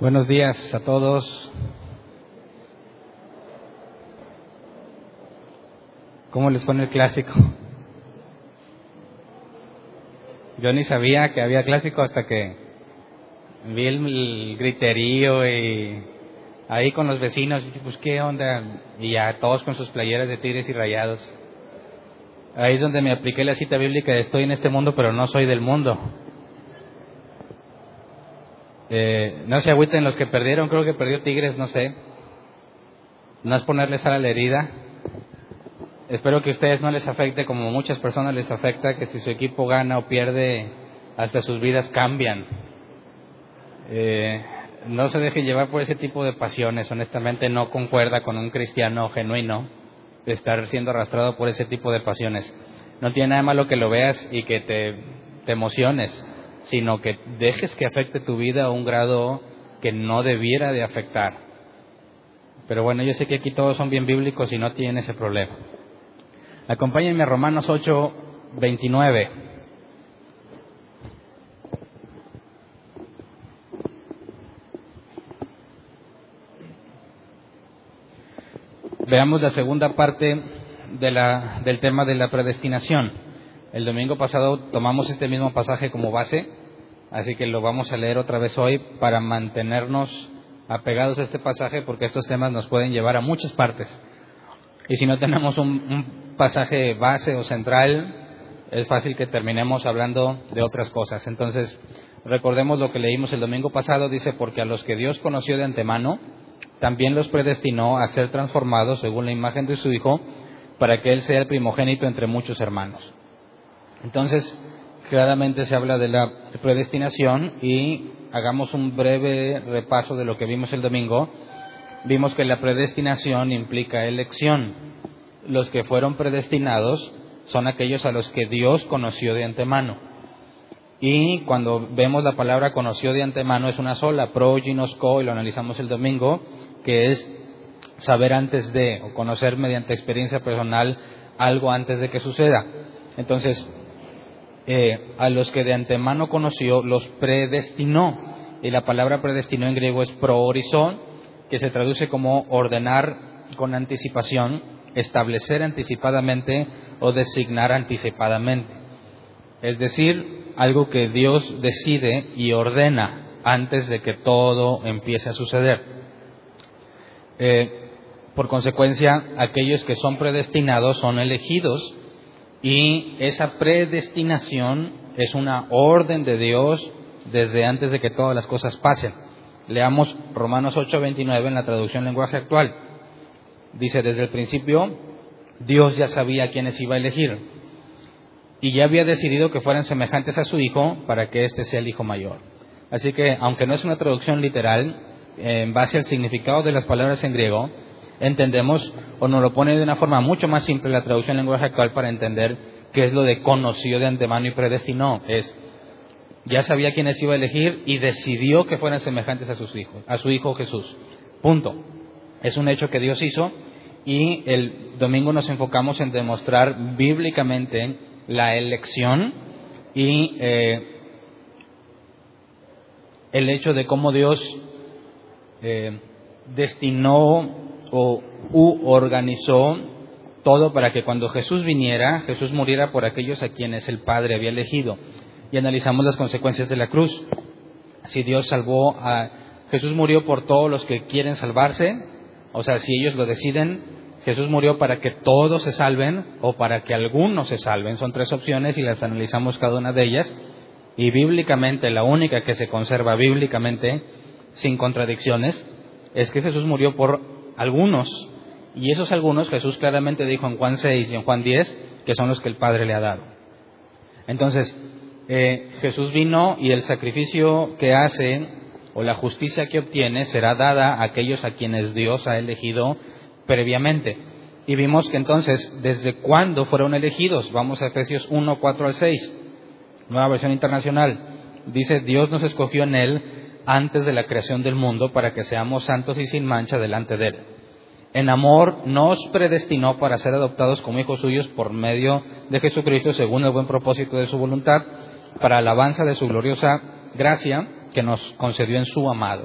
Buenos días a todos. ¿Cómo les fue en el clásico? Yo ni sabía que había clásico hasta que vi el, griterío y ahí con los vecinos, y dije, pues qué onda, y ya todos con sus playeras de tigres y rayados. Ahí es donde me apliqué la cita bíblica estoy en este mundo, pero no soy del mundo. Eh, no se agüiten los que perdieron, creo que perdió Tigres, no sé. No es ponerles a la herida. Espero que a ustedes no les afecte como muchas personas les afecta, que si su equipo gana o pierde, hasta sus vidas cambian. Eh, no se dejen llevar por ese tipo de pasiones, honestamente no concuerda con un cristiano genuino estar siendo arrastrado por ese tipo de pasiones. No tiene nada malo que lo veas y que te emociones, sino que dejes que afecte tu vida a un grado que no debiera de afectar. Pero bueno, yo sé que aquí todos son bien bíblicos y no tienen ese problema. Acompáñenme a Romanos 8, 29. Veamos la segunda parte de la, del tema de la predestinación. El domingo pasado tomamos este mismo pasaje como base Así que lo vamos a leer otra vez hoy para mantenernos apegados a este pasaje porque estos temas nos pueden llevar a muchas partes. Y si no tenemos un, pasaje base o central, es fácil que terminemos hablando de otras cosas. Entonces, recordemos lo que leímos el domingo pasado, dice, porque a los que Dios conoció de antemano, también los predestinó a ser transformados según la imagen de su Hijo, para que Él sea el primogénito entre muchos hermanos. Entonces, claramente se habla de la predestinación y hagamos un breve repaso de lo que vimos el domingo. Vimos que la predestinación implica elección. Los que fueron predestinados son aquellos a los que Dios conoció de antemano. Y cuando vemos la palabra conoció de antemano es una sola, pro y lo analizamos el domingo, que es saber antes de, o conocer mediante experiencia personal algo antes de que suceda. Entonces, eh, a los que de antemano conoció, los predestinó. Y la palabra predestinó en griego es prohorizón, que se traduce como ordenar con anticipación, establecer anticipadamente o designar anticipadamente. Es decir, algo que Dios decide y ordena antes de que todo empiece a suceder. Eh, por consecuencia, aquellos que son predestinados son elegidos y esa predestinación es una orden de Dios desde antes de que todas las cosas pasen. Leamos Romanos 8:29 en la traducción lenguaje actual. Dice, desde el principio Dios ya sabía quiénes iba a elegir y ya había decidido que fueran semejantes a su hijo para que éste sea el hijo mayor. Así que, aunque no es una traducción literal, en base al significado de las palabras en griego, entendemos o nos lo pone de una forma mucho más simple la traducción en lenguaje actual para entender qué es lo de conoció de antemano y predestinó. Es, ya sabía quiénes iba a elegir y decidió que fueran semejantes a sus hijos, a su hijo Jesús. Punto. Es un hecho que Dios hizo y el domingo nos enfocamos en demostrar bíblicamente la elección y eh, el hecho de cómo Dios eh, destinó o u organizó todo para que cuando Jesús viniera, Jesús muriera por aquellos a quienes el Padre había elegido. Y analizamos las consecuencias de la cruz. Si Dios salvó a Jesús murió por todos los que quieren salvarse, o sea, si ellos lo deciden, Jesús murió para que todos se salven o para que algunos se salven. Son tres opciones y las analizamos cada una de ellas. Y bíblicamente, la única que se conserva bíblicamente, sin contradicciones, es que Jesús murió por algunos, y esos algunos Jesús claramente dijo en Juan 6 y en Juan 10 que son los que el Padre le ha dado. Entonces, eh, Jesús vino y el sacrificio que hace o la justicia que obtiene será dada a aquellos a quienes Dios ha elegido previamente. Y vimos que entonces, ¿desde cuándo fueron elegidos? Vamos a Efesios 1, 4 al 6, nueva versión internacional. Dice, Dios nos escogió en Él antes de la creación del mundo para que seamos santos y sin mancha delante de Él. En amor nos predestinó para ser adoptados como hijos suyos por medio de Jesucristo según el buen propósito de su voluntad, para alabanza de su gloriosa gracia que nos concedió en su amado.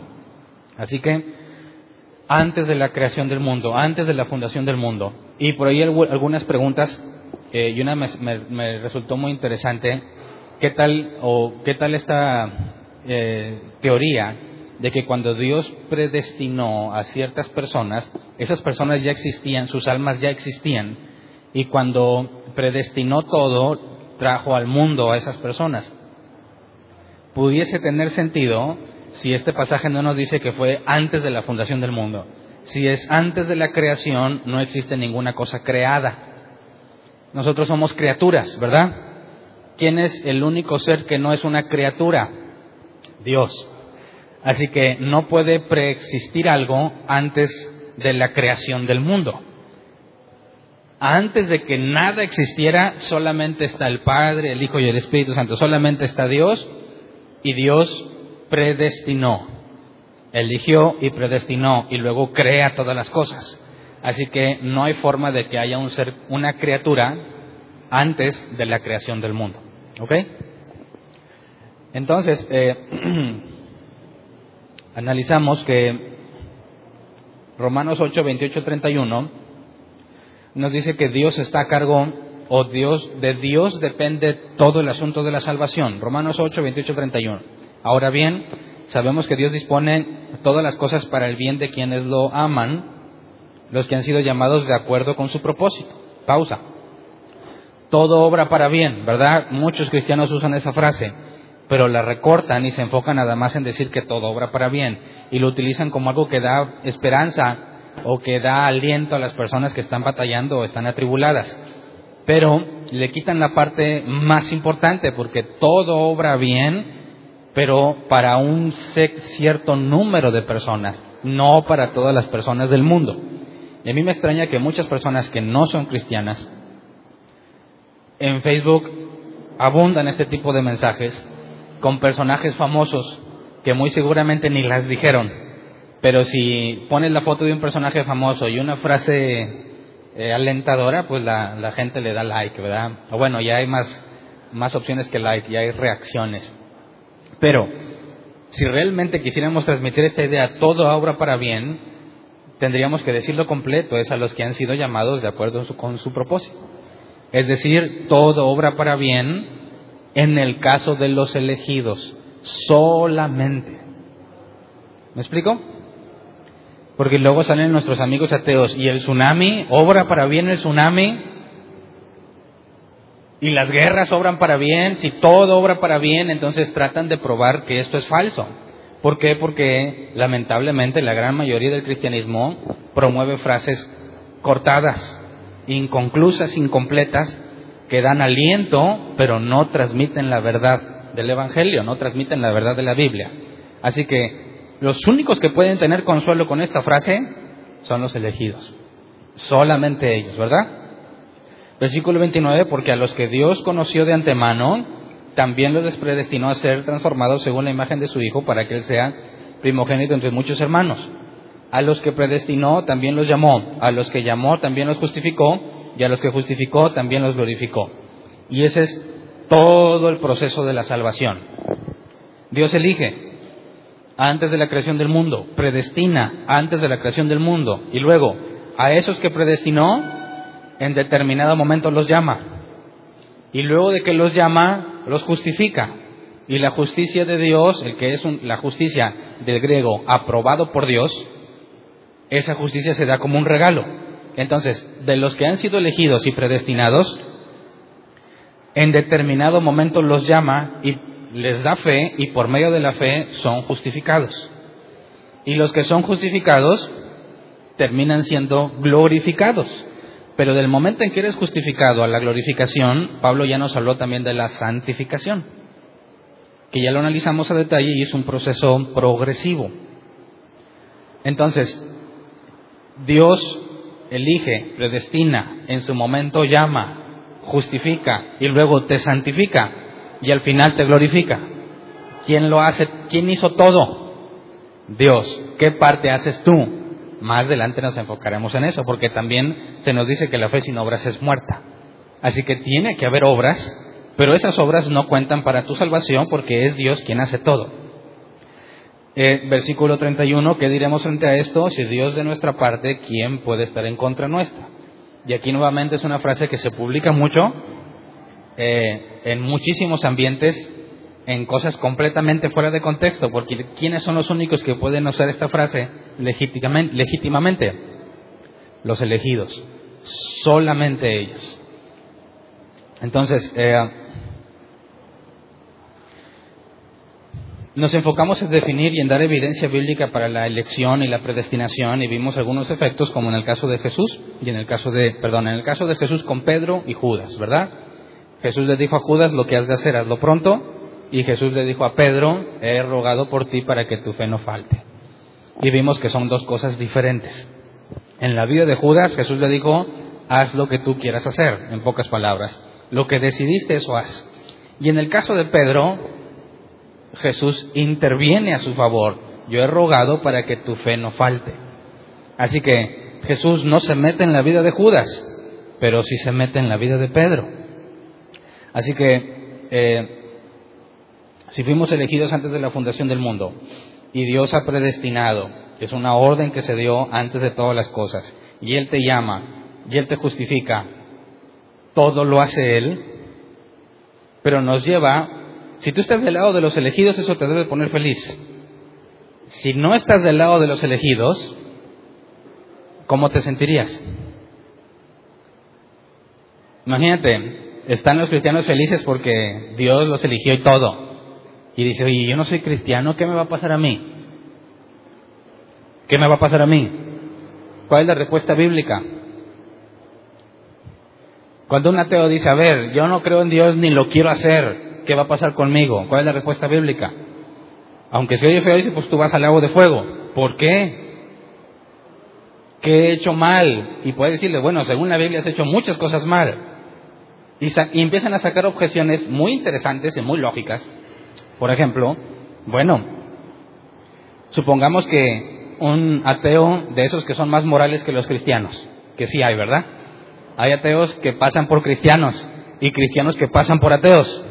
Así que antes de la creación del mundo, antes de la fundación del mundo. Y por ahí algunas preguntas, eh, y una me, resultó muy interesante. ¿Qué tal, o qué tal esta eh, teoría de que cuando Dios predestinó a ciertas personas, esas personas ya existían, sus almas ya existían, y cuando predestinó todo, trajo al mundo a esas personas? Pudiese tener sentido si este pasaje no nos dice que fue antes de la fundación del mundo. Si es antes de la creación, no existe ninguna cosa creada. Nosotros somos criaturas, ¿verdad? ¿Quién es el único ser que no es una criatura? Dios. Así que no puede preexistir algo antes de la creación del mundo. Antes de que nada existiera, solamente está el Padre, el Hijo y el Espíritu Santo. Solamente está Dios y Dios predestinó, eligió y predestinó y luego crea todas las cosas. Así que no hay forma de que haya un ser, una criatura antes de la creación del mundo. ¿Ok? Entonces, eh, analizamos que Romanos 8, 28, 31 nos dice que Dios está a cargo, o Dios, de Dios depende todo el asunto de la salvación. Romanos 8, 28, 31. Ahora bien, sabemos que Dios dispone todas las cosas para el bien de quienes lo aman, los que han sido llamados de acuerdo con su propósito. Pausa. Todo obra para bien, ¿verdad? Muchos cristianos usan esa frase, pero la recortan y se enfocan nada más en decir que todo obra para bien y lo utilizan como algo que da esperanza o que da aliento a las personas que están batallando o están atribuladas. Pero le quitan la parte más importante porque todo obra bien pero para un cierto número de personas, no para todas las personas del mundo. Y a mí me extraña que muchas personas que no son cristianas en Facebook abundan este tipo de mensajes con personajes famosos que muy seguramente ni las dijeron. Pero si pones la foto de un personaje famoso y una frase eh, alentadora, pues la, gente le da like, ¿verdad? O bueno, ya hay más, más opciones que like, ya hay reacciones. Pero si realmente quisiéramos transmitir esta idea, todo obra para bien, tendríamos que decirlo completo, es a los que han sido llamados de acuerdo con su propósito. Es decir, todo obra para bien en el caso de los elegidos, solamente. ¿Me explico? Porque luego salen nuestros amigos ateos y el tsunami, obra para bien el tsunami, y las guerras obran para bien, si todo obra para bien, entonces tratan de probar que esto es falso. ¿Por qué? Porque lamentablemente la gran mayoría del cristianismo promueve frases cortadas, inconclusas, incompletas, que dan aliento, pero no transmiten la verdad del Evangelio, no transmiten la verdad de la Biblia. Así que los únicos que pueden tener consuelo con esta frase son los elegidos. Solamente ellos, ¿verdad? Versículo 29, porque a los que Dios conoció de antemano, también los predestinó a ser transformados según la imagen de su Hijo, para que Él sea primogénito entre muchos hermanos. A los que predestinó, también los llamó. A los que llamó, también los justificó. Y a los que justificó, también los glorificó. Y ese es todo el proceso de la salvación. Dios elige antes de la creación del mundo, predestina antes de la creación del mundo. Y luego, a esos que predestinó, en determinado momento los llama. Y luego de que los llama, los justifica. Y la justicia de Dios, el que es la justicia del griego aprobado por Dios, esa justicia se da como un regalo. Entonces, de los que han sido elegidos y predestinados, en determinado momento los llama y les da fe y por medio de la fe son justificados. Y los que son justificados terminan siendo glorificados. Pero del momento en que eres justificado a la glorificación, Pablo ya nos habló también de la santificación, que ya lo analizamos a detalle y es un proceso progresivo. Entonces, Dios elige, predestina, en su momento llama, justifica y luego te santifica y al final te glorifica. ¿Quién lo hace? ¿Quién hizo todo? Dios. ¿Qué parte haces tú? Más adelante nos enfocaremos en eso, porque también se nos dice que la fe sin obras es muerta. Así que tiene que haber obras, pero esas obras no cuentan para tu salvación porque es Dios quien hace todo. Eh, versículo 31, ¿qué diremos frente a esto? Si Dios de nuestra parte, ¿quién puede estar en contra nuestra? Y aquí nuevamente es una frase que se publica mucho eh, en muchísimos ambientes, en cosas completamente fuera de contexto, porque ¿quiénes son los únicos que pueden usar esta frase legítimamente? Los elegidos, solamente ellos. Entonces, eh, nos enfocamos en definir y en dar evidencia bíblica para la elección y la predestinación y vimos algunos efectos como en el caso de Jesús y en el caso de, perdón, en el caso de Jesús con Pedro y Judas, ¿verdad? Jesús le dijo a Judas lo que has de hacer, hazlo pronto y Jesús le dijo a Pedro, he rogado por ti para que tu fe no falte. Y vimos que son dos cosas diferentes. En la vida de Judas Jesús le dijo, haz lo que tú quieras hacer, en pocas palabras. Lo que decidiste, eso haz. Y en el caso de Pedro, Jesús interviene a su favor. Yo he rogado para que tu fe no falte. Así que Jesús no se mete en la vida de Judas, pero sí se mete en la vida de Pedro. Así que eh, si fuimos elegidos antes de la fundación del mundo y Dios ha predestinado, es una orden que se dio antes de todas las cosas, y Él te llama, y Él te justifica, todo lo hace Él, pero nos lleva, si tú estás del lado de los elegidos, eso te debe poner feliz. Si no estás del lado de los elegidos, ¿cómo te sentirías? Imagínate, están los cristianos felices porque Dios los eligió y todo. Y dice, oye, yo no soy cristiano, ¿qué me va a pasar a mí? ¿Qué me va a pasar a mí? ¿Cuál es la respuesta bíblica? Cuando un ateo dice, a ver, yo no creo en Dios ni lo quiero hacer, ¿qué va a pasar conmigo? ¿Cuál es la respuesta bíblica? Aunque se oye feo, dice, pues tú vas al lago de fuego. ¿Por qué? ¿Qué he hecho mal? Y puede decirle, bueno, según la Biblia has hecho muchas cosas mal. Y, y empiezan a sacar objeciones muy interesantes y muy lógicas. Por ejemplo, bueno, supongamos que un ateo de esos que son más morales que los cristianos, que sí hay, ¿verdad? Hay ateos que pasan por cristianos y cristianos que pasan por ateos.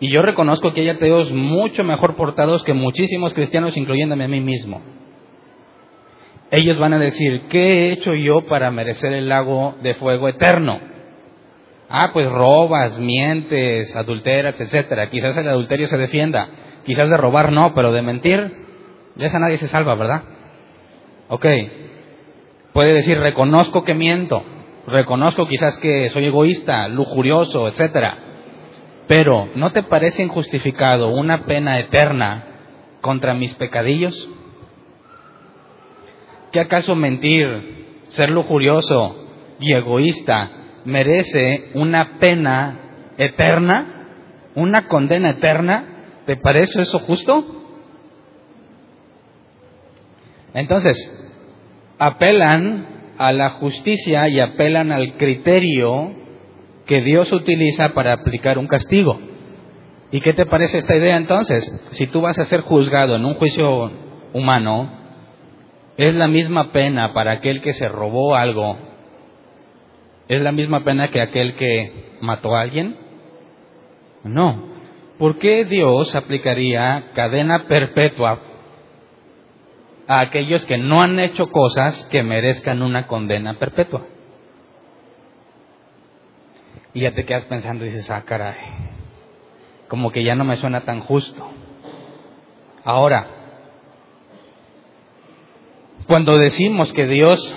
Y yo reconozco que hay ateos mucho mejor portados que muchísimos cristianos, incluyéndome a mí mismo. Ellos van a decir, ¿qué he hecho yo para merecer el lago de fuego eterno? Ah, pues robas, mientes, adulteras, etcétera. Quizás el adulterio se defienda, quizás de robar no, pero de mentir, ya esa nadie se salva, ¿verdad? Ok. Puede decir, reconozco que miento, reconozco quizás que soy egoísta, lujurioso, etcétera. Pero ¿no te parece injustificado una pena eterna contra mis pecadillos? ¿Qué acaso mentir, ser lujurioso y egoísta merece una pena eterna, una condena eterna? ¿Te parece eso justo? Entonces, apelan a la justicia y apelan al criterio que Dios utiliza para aplicar un castigo. ¿Y qué te parece esta idea entonces? Si tú vas a ser juzgado en un juicio humano, ¿es la misma pena para aquel que se robó algo? ¿Es la misma pena que aquel que mató a alguien? No. ¿Por qué Dios aplicaría cadena perpetua a aquellos que no han hecho cosas que merezcan una condena perpetua. Y ya te quedas pensando y dices, ah, caray, como que ya no me suena tan justo. Ahora, cuando decimos que Dios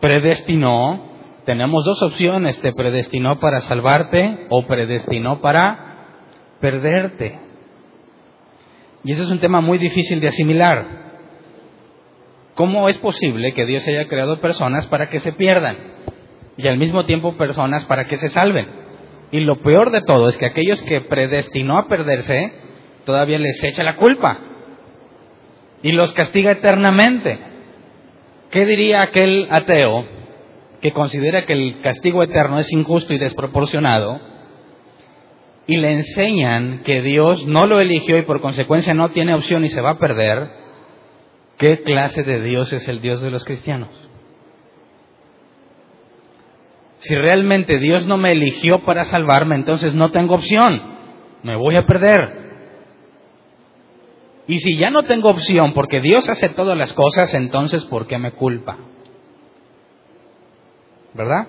predestinó, tenemos dos opciones, te predestinó para salvarte o predestinó para perderte. Y ese es un tema muy difícil de asimilar. ¿Cómo es posible que Dios haya creado personas para que se pierdan y al mismo tiempo personas para que se salven? Y lo peor de todo es que aquellos que predestinó a perderse, todavía les echa la culpa y los castiga eternamente. ¿Qué diría aquel ateo que considera que el castigo eterno es injusto y desproporcionado y le enseñan que Dios no lo eligió y por consecuencia no tiene opción y se va a perder? ¿Qué clase de Dios es el Dios de los cristianos? Si realmente Dios no me eligió para salvarme, entonces no tengo opción. Me voy a perder. Y si ya no tengo opción porque Dios hace todas las cosas, entonces ¿por qué me culpa? ¿Verdad?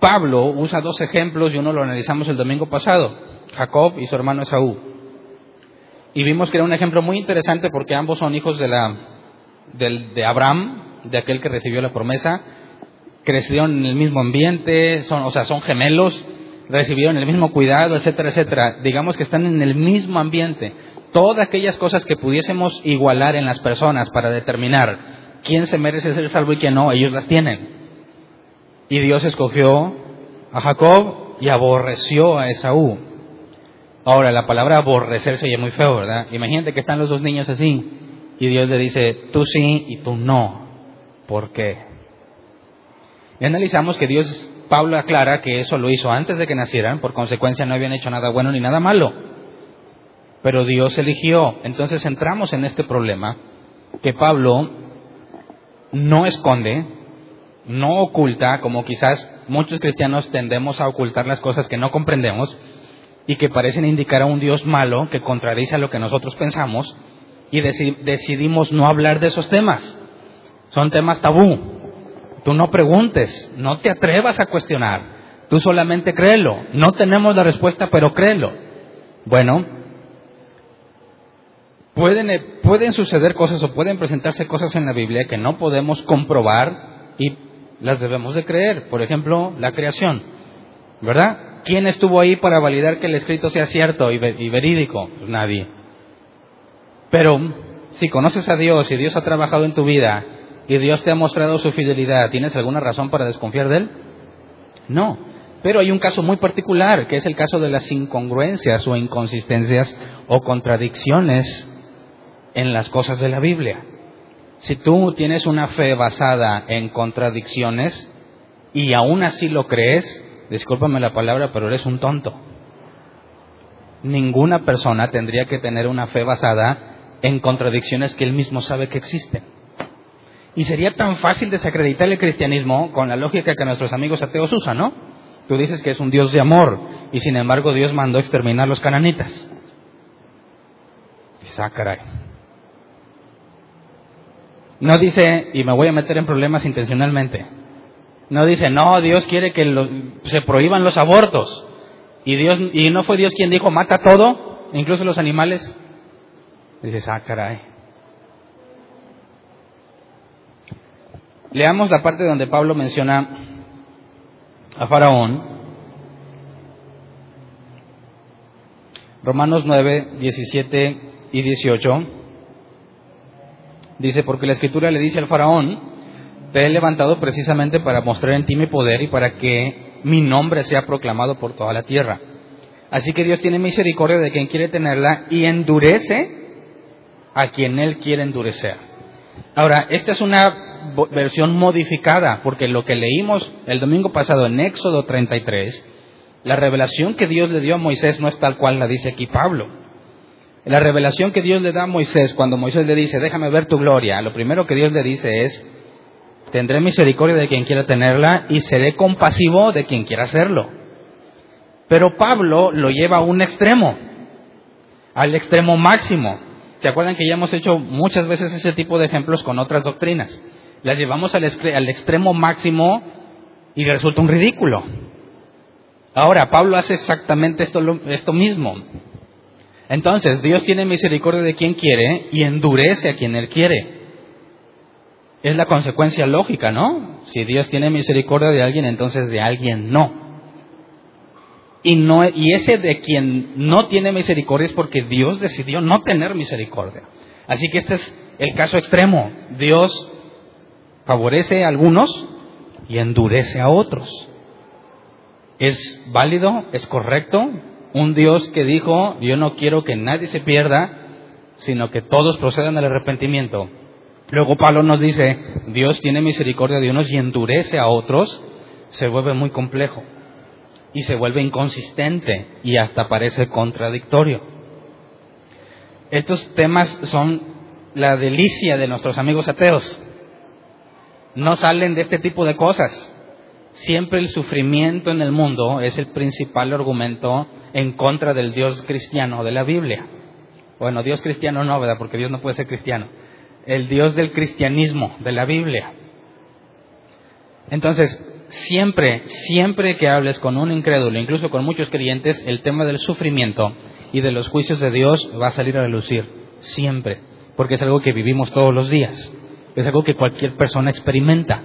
Pablo usa dos ejemplos y uno lo analizamos el domingo pasado, Jacob y su hermano Esaú. Y vimos que era un ejemplo muy interesante porque ambos son hijos de, la, de Abraham, de aquel que recibió la promesa, crecieron en el mismo ambiente, son, o sea, son gemelos, recibieron el mismo cuidado, etcétera, etcétera. Digamos que están en el mismo ambiente. Todas aquellas cosas que pudiésemos igualar en las personas para determinar quién se merece ser salvo y quién no, ellos las tienen. Y Dios escogió a Jacob y aborreció a Esaú. Ahora, la palabra aborrecer se oye muy feo, ¿verdad? Imagínate que están los dos niños así y Dios le dice, tú sí y tú no. ¿Por qué? Y analizamos que Dios, Pablo aclara que eso lo hizo antes de que nacieran, por consecuencia no habían hecho nada bueno ni nada malo. Pero Dios eligió. Entonces entramos en este problema que Pablo no esconde, no oculta, como quizás muchos cristianos tendemos a ocultar las cosas que no comprendemos y que parecen indicar a un Dios malo que contradice lo que nosotros pensamos y decidimos no hablar de esos temas. Son temas tabú. Tú no preguntes, no te atrevas a cuestionar. Tú solamente créelo. No tenemos la respuesta, pero créelo. Bueno, pueden, pueden suceder cosas o pueden presentarse cosas en la Biblia que no podemos comprobar y las debemos de creer. Por ejemplo, la creación. ¿Verdad? ¿Quién estuvo ahí para validar que el escrito sea cierto y, verídico? Pues nadie. Pero si conoces a Dios y Dios ha trabajado en tu vida y Dios te ha mostrado su fidelidad, ¿tienes alguna razón para desconfiar de Él? No. Pero hay un caso muy particular, que es el caso de las incongruencias o inconsistencias o contradicciones en las cosas de la Biblia. Si tú tienes una fe basada en contradicciones y aún así lo crees, discúlpame la palabra, pero eres un tonto. Ninguna persona tendría que tener una fe basada en contradicciones que él mismo sabe que existen. Y sería tan fácil desacreditar el cristianismo con la lógica que nuestros amigos ateos usan, ¿no? Tú dices que es un Dios de amor y sin embargo Dios mandó exterminar a los cananitas. Ah, no dice, y me voy a meter en problemas intencionalmente. No dice, no, Dios quiere que se prohíban los abortos. Y, Dios, y no fue Dios quien dijo, mata todo, incluso los animales. Dices, ah, caray. Leamos la parte donde Pablo menciona a Faraón. Romanos 9, 17 y 18. Dice, porque la escritura le dice al faraón, te he levantado precisamente para mostrar en ti mi poder y para que mi nombre sea proclamado por toda la tierra. Así que Dios tiene misericordia de quien quiere tenerla y endurece a quien Él quiere endurecer. Ahora, esta es una versión modificada, porque lo que leímos el domingo pasado en Éxodo 33, la revelación que Dios le dio a Moisés no es tal cual la dice aquí Pablo. La revelación que Dios le da a Moisés, cuando Moisés le dice, déjame ver tu gloria, lo primero que Dios le dice es, tendré misericordia de quien quiera tenerla y seré compasivo de quien quiera hacerlo. Pero Pablo lo lleva a un extremo, al extremo máximo. ¿Se acuerdan que ya hemos hecho muchas veces ese tipo de ejemplos con otras doctrinas? Las llevamos al, extremo máximo y resulta un ridículo. Ahora, Pablo hace exactamente esto, esto mismo. Entonces, Dios tiene misericordia de quien quiere y endurece a quien Él quiere. Es la consecuencia lógica, ¿no? Si Dios tiene misericordia de alguien, entonces de alguien no. Y, no, y ese de quien no tiene misericordia es porque Dios decidió no tener misericordia. Así que este es el caso extremo. Dios favorece a algunos y endurece a otros. ¿Es válido? ¿Es correcto? Un Dios que dijo, yo no quiero que nadie se pierda, sino que todos procedan al arrepentimiento. Luego Pablo nos dice, Dios tiene misericordia de unos y endurece a otros, se vuelve muy complejo y se vuelve inconsistente y hasta parece contradictorio. Estos temas son la delicia de nuestros amigos ateos. No salen de este tipo de cosas. siempre el sufrimiento en el mundo es el principal argumento en contra del Dios cristiano de la Biblia. Bueno, Dios cristiano no, ¿verdad? Porque Dios no puede ser cristiano. El Dios del cristianismo de la Biblia. Entonces, siempre, siempre que hables con un incrédulo, incluso con muchos creyentes, el tema del sufrimiento y de los juicios de Dios va a salir a relucir. Siempre. Porque es algo que vivimos todos los días. Es algo que cualquier persona experimenta.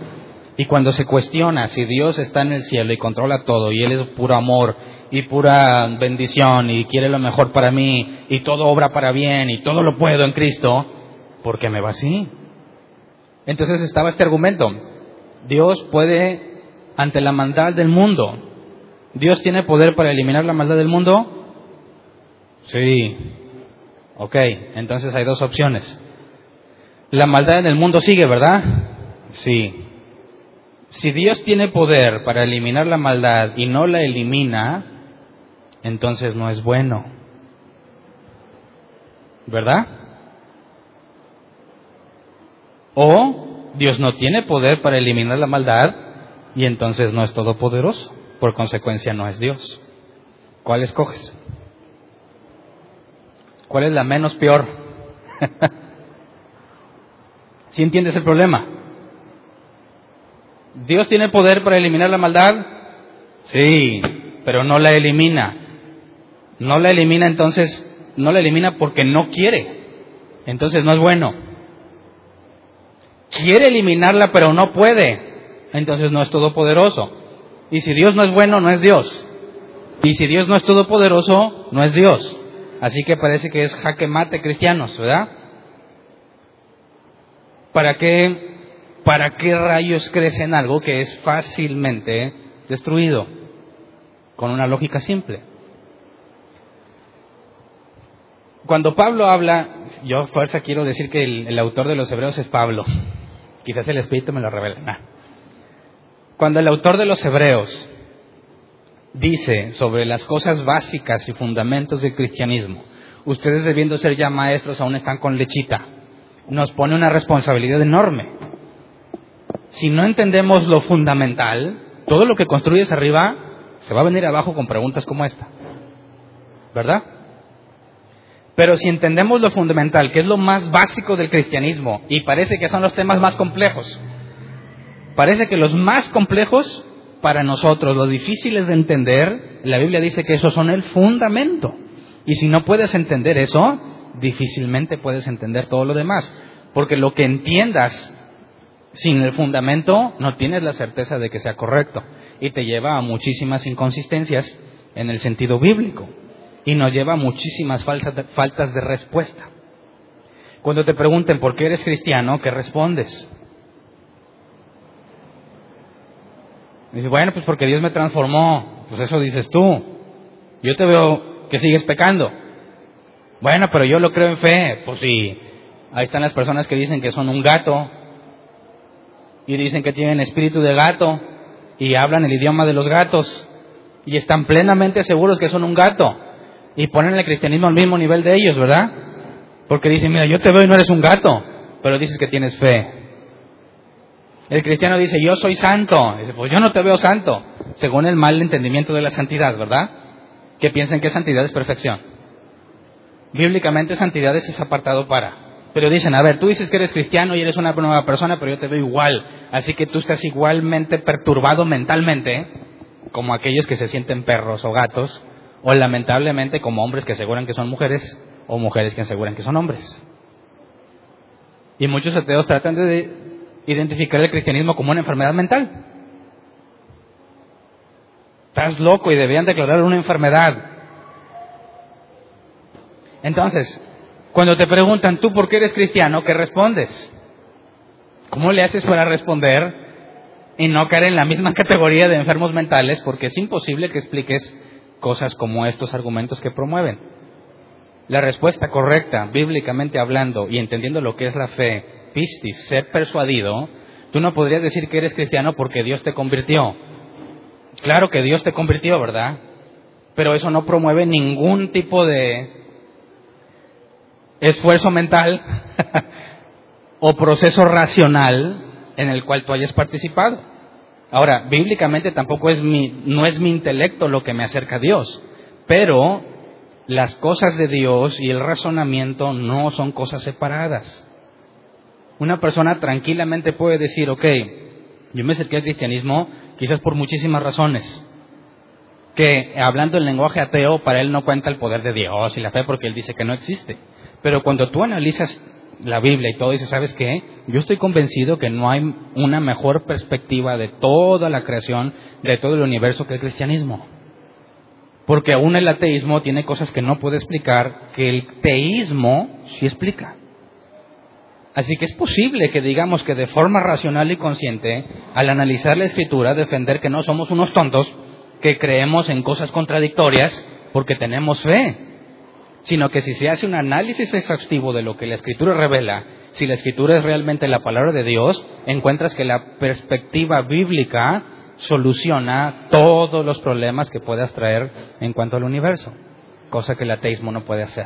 Y cuando se cuestiona si Dios está en el cielo y controla todo y Él es puro amor y pura bendición y quiere lo mejor para mí y todo obra para bien y todo lo puedo en Cristo, ¿por qué me va así? Entonces estaba este argumento. Dios puede, ante la maldad del mundo, ¿Dios tiene poder para eliminar la maldad del mundo? Sí. Ok, entonces hay dos opciones. La maldad en el mundo sigue, ¿verdad? Sí. Si Dios tiene poder para eliminar la maldad y no la elimina, entonces no es bueno. ¿Verdad? O Dios no tiene poder para eliminar la maldad y entonces no es todopoderoso. Por consecuencia no es Dios. ¿Cuál escoges? ¿Cuál es la menos peor? ¿Sí entiendes el problema? ¿Dios tiene poder para eliminar la maldad? Sí, pero no la elimina. No la elimina entonces, no la elimina porque no quiere. Entonces no es bueno. Quiere eliminarla pero no puede. Entonces no es todopoderoso. Y si Dios no es bueno, no es Dios. Y si Dios no es todopoderoso, no es Dios. Así que parece que es jaque mate cristianos, ¿verdad? ¿Para qué ¿para qué rayos crece en algo que es fácilmente destruido? Con una lógica simple. Cuando Pablo habla, yo fuerza quiero decir que el, autor de los Hebreos es Pablo. Quizás el Espíritu me lo revela. Cuando el autor de los Hebreos dice sobre las cosas básicas y fundamentos del cristianismo, ustedes debiendo ser ya maestros aún están con lechita, nos pone una responsabilidad enorme si no entendemos lo fundamental, todo lo que construyes arriba se va a venir abajo con preguntas como esta. ¿Verdad? Pero si entendemos lo fundamental, que es lo más básico del cristianismo, y parece que son los temas más complejos, parece que los más complejos para nosotros, los difíciles de entender, la Biblia dice que esos son el fundamento. Y si no puedes entender eso, difícilmente puedes entender todo lo demás. Porque lo que entiendas sin el fundamento no tienes la certeza de que sea correcto y te lleva a muchísimas inconsistencias en el sentido bíblico y nos lleva a muchísimas faltas de respuesta. Cuando te pregunten por qué eres cristiano, ¿qué respondes? Dices, bueno, pues porque Dios me transformó. Pues eso dices tú. Yo te veo que sigues pecando. Bueno, pero yo lo creo en fe. Pues sí, ahí están las personas que dicen que son un gato, y dicen que tienen espíritu de gato y hablan el idioma de los gatos y están plenamente seguros que son un gato y ponen el cristianismo al mismo nivel de ellos, ¿verdad? Porque dicen, mira, yo te veo y no eres un gato, pero dices que tienes fe. El cristiano dice, yo soy santo. pues yo no te veo santo, según el mal entendimiento de la santidad, ¿verdad? Que piensan que santidad es perfección. Bíblicamente santidad es apartado para. Pero dicen, a ver, tú dices que eres cristiano y eres una nueva persona, pero yo te veo igual. Así que tú estás igualmente perturbado mentalmente como aquellos que se sienten perros o gatos, o lamentablemente como hombres que aseguran que son mujeres o mujeres que aseguran que son hombres. Y muchos ateos tratan de identificar el cristianismo como una enfermedad mental. Estás loco y debían declarar una enfermedad. Entonces, cuando te preguntan, ¿tú por qué eres cristiano? ¿Qué respondes? ¿Cómo le haces para responder y no caer en la misma categoría de enfermos mentales? Porque es imposible que expliques cosas como estos argumentos que promueven. La respuesta correcta, bíblicamente hablando y entendiendo lo que es la fe, pistis, ser persuadido, tú no podrías decir que eres cristiano porque Dios te convirtió. Claro que Dios te convirtió, ¿verdad? Pero eso no promueve ningún tipo de esfuerzo mental o proceso racional en el cual tú hayas participado. Ahora, bíblicamente tampoco es mi, no es mi intelecto lo que me acerca a Dios, pero las cosas de Dios y el razonamiento no son cosas separadas. Una persona tranquilamente puede decir, ok, yo me acerqué al cristianismo quizás por muchísimas razones, que hablando el lenguaje ateo, para él no cuenta el poder de Dios y la fe porque él dice que no existe. Pero cuando tú analizas la Biblia y todo, dices, ¿sabes qué? Yo estoy convencido que no hay una mejor perspectiva de toda la creación, de todo el universo que el cristianismo. Porque aún el ateísmo tiene cosas que no puede explicar, que el teísmo sí explica. Así que es posible que digamos que de forma racional y consciente, al analizar la escritura, defender que no somos unos tontos, que creemos en cosas contradictorias porque tenemos fe, sino que si se hace un análisis exhaustivo de lo que la escritura revela, si la escritura es realmente la palabra de Dios, encuentras que la perspectiva bíblica soluciona todos los problemas que puedas traer en cuanto al universo, cosa que el ateísmo no puede hacer.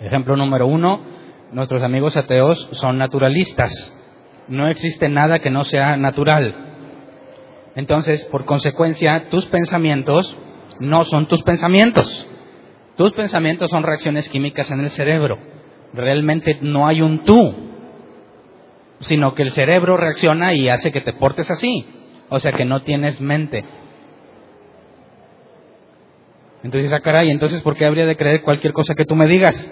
Ejemplo número uno, nuestros amigos ateos son naturalistas. No existe nada que no sea natural. Entonces, por consecuencia, tus pensamientos no son tus pensamientos. Tus pensamientos son reacciones químicas en el cerebro. Realmente no hay un tú, sino que el cerebro reacciona y hace que te portes así. O sea que no tienes mente. Entonces, ah, caray, entonces, ¿por qué habría de creer cualquier cosa que tú me digas?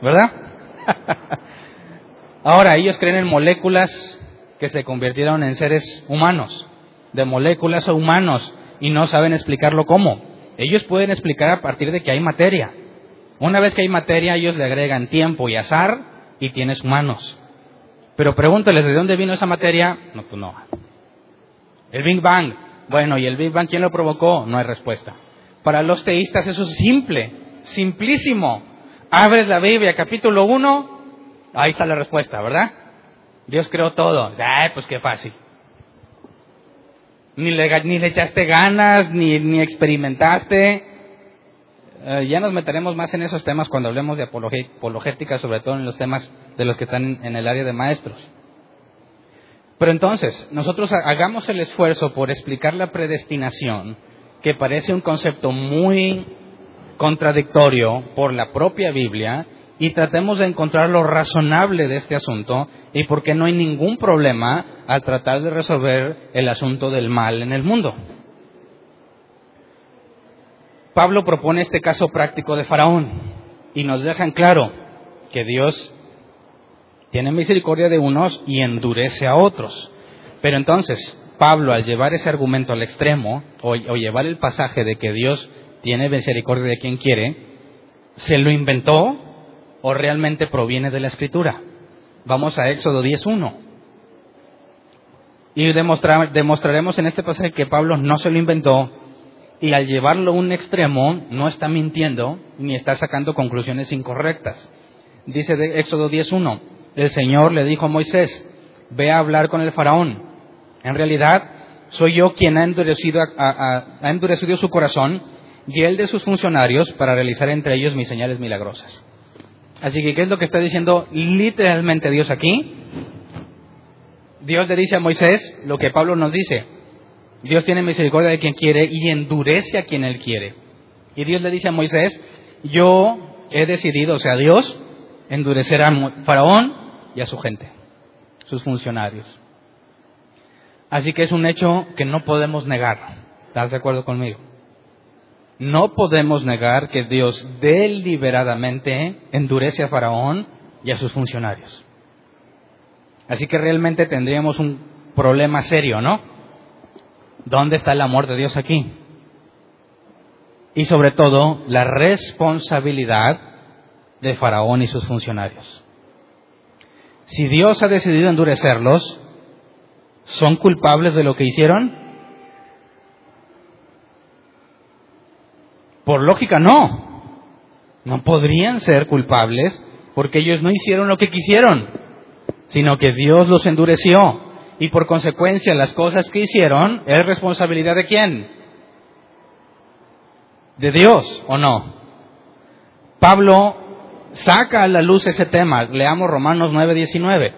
¿Verdad? Ahora, ellos creen en moléculas que se convirtieron en seres humanos, de moléculas a humanos, y no saben explicarlo cómo. Ellos pueden explicar a partir de que hay materia. Una vez que hay materia, ellos le agregan tiempo y azar y tienes humanos. Pero pregúntales de dónde vino esa materia. No, pues no. El Big Bang. Bueno, ¿y el Big Bang quién lo provocó? No hay respuesta. Para los teístas eso es simple, simplísimo. Abres la Biblia, capítulo 1, ahí está la respuesta, ¿verdad? Dios creó todo. Ay, pues qué fácil. Ni le, ni le echaste ganas, ni, ni experimentaste. Eh, ya nos meteremos más en esos temas cuando hablemos de apologética, sobre todo en los temas de los que están en el área de maestros. Pero entonces, nosotros hagamos el esfuerzo por explicar la predestinación, que parece un concepto muy contradictorio por la propia Biblia y tratemos de encontrar lo razonable de este asunto y porque no hay ningún problema al tratar de resolver el asunto del mal en el mundo. Pablo propone este caso práctico de Faraón y nos deja en claro que Dios tiene misericordia de unos y endurece a otros. Pero entonces, Pablo, al llevar ese argumento al extremo, o, o llevar el pasaje de que Dios tiene misericordia de quien quiere, ¿se lo inventó o realmente proviene de la escritura? Vamos a Éxodo 10.1. Y demostraremos en este pasaje que Pablo no se lo inventó y al llevarlo a un extremo no está mintiendo ni está sacando conclusiones incorrectas. Dice de Éxodo 10.1, el Señor le dijo a Moisés, ve a hablar con el faraón. En realidad, soy yo quien ha endurecido, ha endurecido su corazón y el de sus funcionarios para realizar entre ellos mis señales milagrosas. Así que, ¿qué es lo que está diciendo literalmente Dios aquí? Dios le dice a Moisés lo que Pablo nos dice. Dios tiene misericordia de quien quiere y endurece a quien él quiere. Y Dios le dice a Moisés, yo he decidido, o sea, Dios, endurecer a Faraón y a su gente, sus funcionarios. Así que es un hecho que no podemos negar. ¿Estás de acuerdo conmigo? No podemos negar que Dios deliberadamente endurece a Faraón y a sus funcionarios. Así que realmente tendríamos un problema serio, ¿no? ¿Dónde está el amor de Dios aquí? Y sobre todo, la responsabilidad de Faraón y sus funcionarios. Si Dios ha decidido endurecerlos, ¿son culpables de lo que hicieron? Por lógica, no. No podrían ser culpables porque ellos no hicieron lo que quisieron, sino que Dios los endureció. Y por consecuencia, las cosas que hicieron es responsabilidad de quién? De Dios, ¿o no? Pablo saca a la luz ese tema. Leamos Romanos 9:19.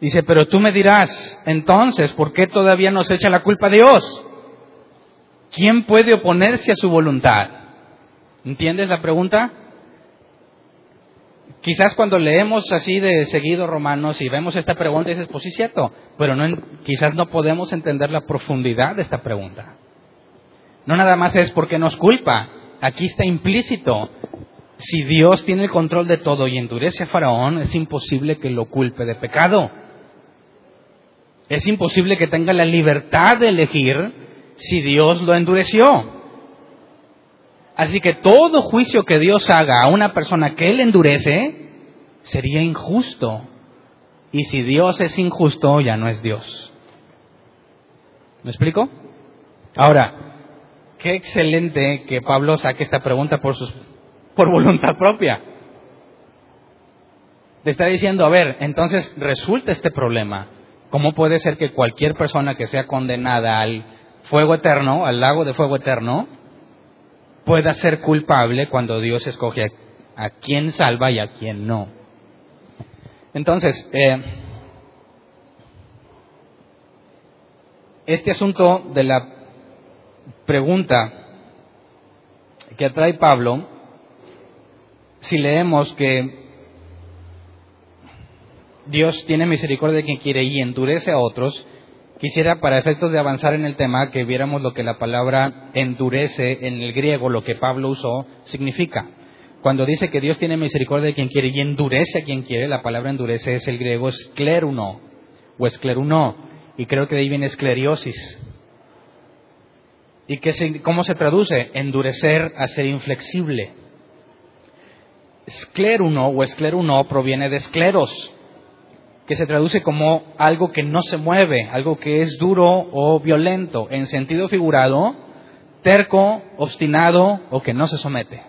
Dice, pero tú me dirás, entonces, ¿por qué todavía nos echa la culpa Dios? ¿Quién puede oponerse a su voluntad? ¿Entiendes la pregunta? Quizás cuando leemos así de seguido Romanos y vemos esta pregunta dices, pues sí es cierto, pero no, quizás no podemos entender la profundidad de esta pregunta. No nada más es porque nos culpa, aquí está implícito. Si Dios tiene el control de todo y endurece a Faraón, es imposible que lo culpe de pecado. Es imposible que tenga la libertad de elegir si Dios lo endureció. Así que todo juicio que Dios haga a una persona que Él endurece sería injusto. Y si Dios es injusto, ya no es Dios. ¿Me explico? Ahora, qué excelente que Pablo saque esta pregunta por, sus, por voluntad propia. Le está diciendo, a ver, entonces resulta este problema. ¿Cómo puede ser que cualquier persona que sea condenada al fuego eterno, al lago de fuego eterno, pueda ser culpable cuando Dios escoge a, quién salva y a quién no? Entonces, eh, este asunto de la pregunta que trae Pablo, si leemos que Dios tiene misericordia de quien quiere y endurece a otros, quisiera para efectos de avanzar en el tema que viéramos lo que la palabra endurece en el griego, lo que Pablo usó, significa. Cuando dice que Dios tiene misericordia de quien quiere y endurece a quien quiere, la palabra endurece es el griego escleruno o escleruno, y creo que de ahí viene escleriosis. ¿Y qué, cómo se traduce? Endurecer a ser inflexible. Escleruno o escleruno proviene de escleros, que se traduce como algo que no se mueve, algo que es duro o violento, en sentido figurado, terco, obstinado o que no se somete.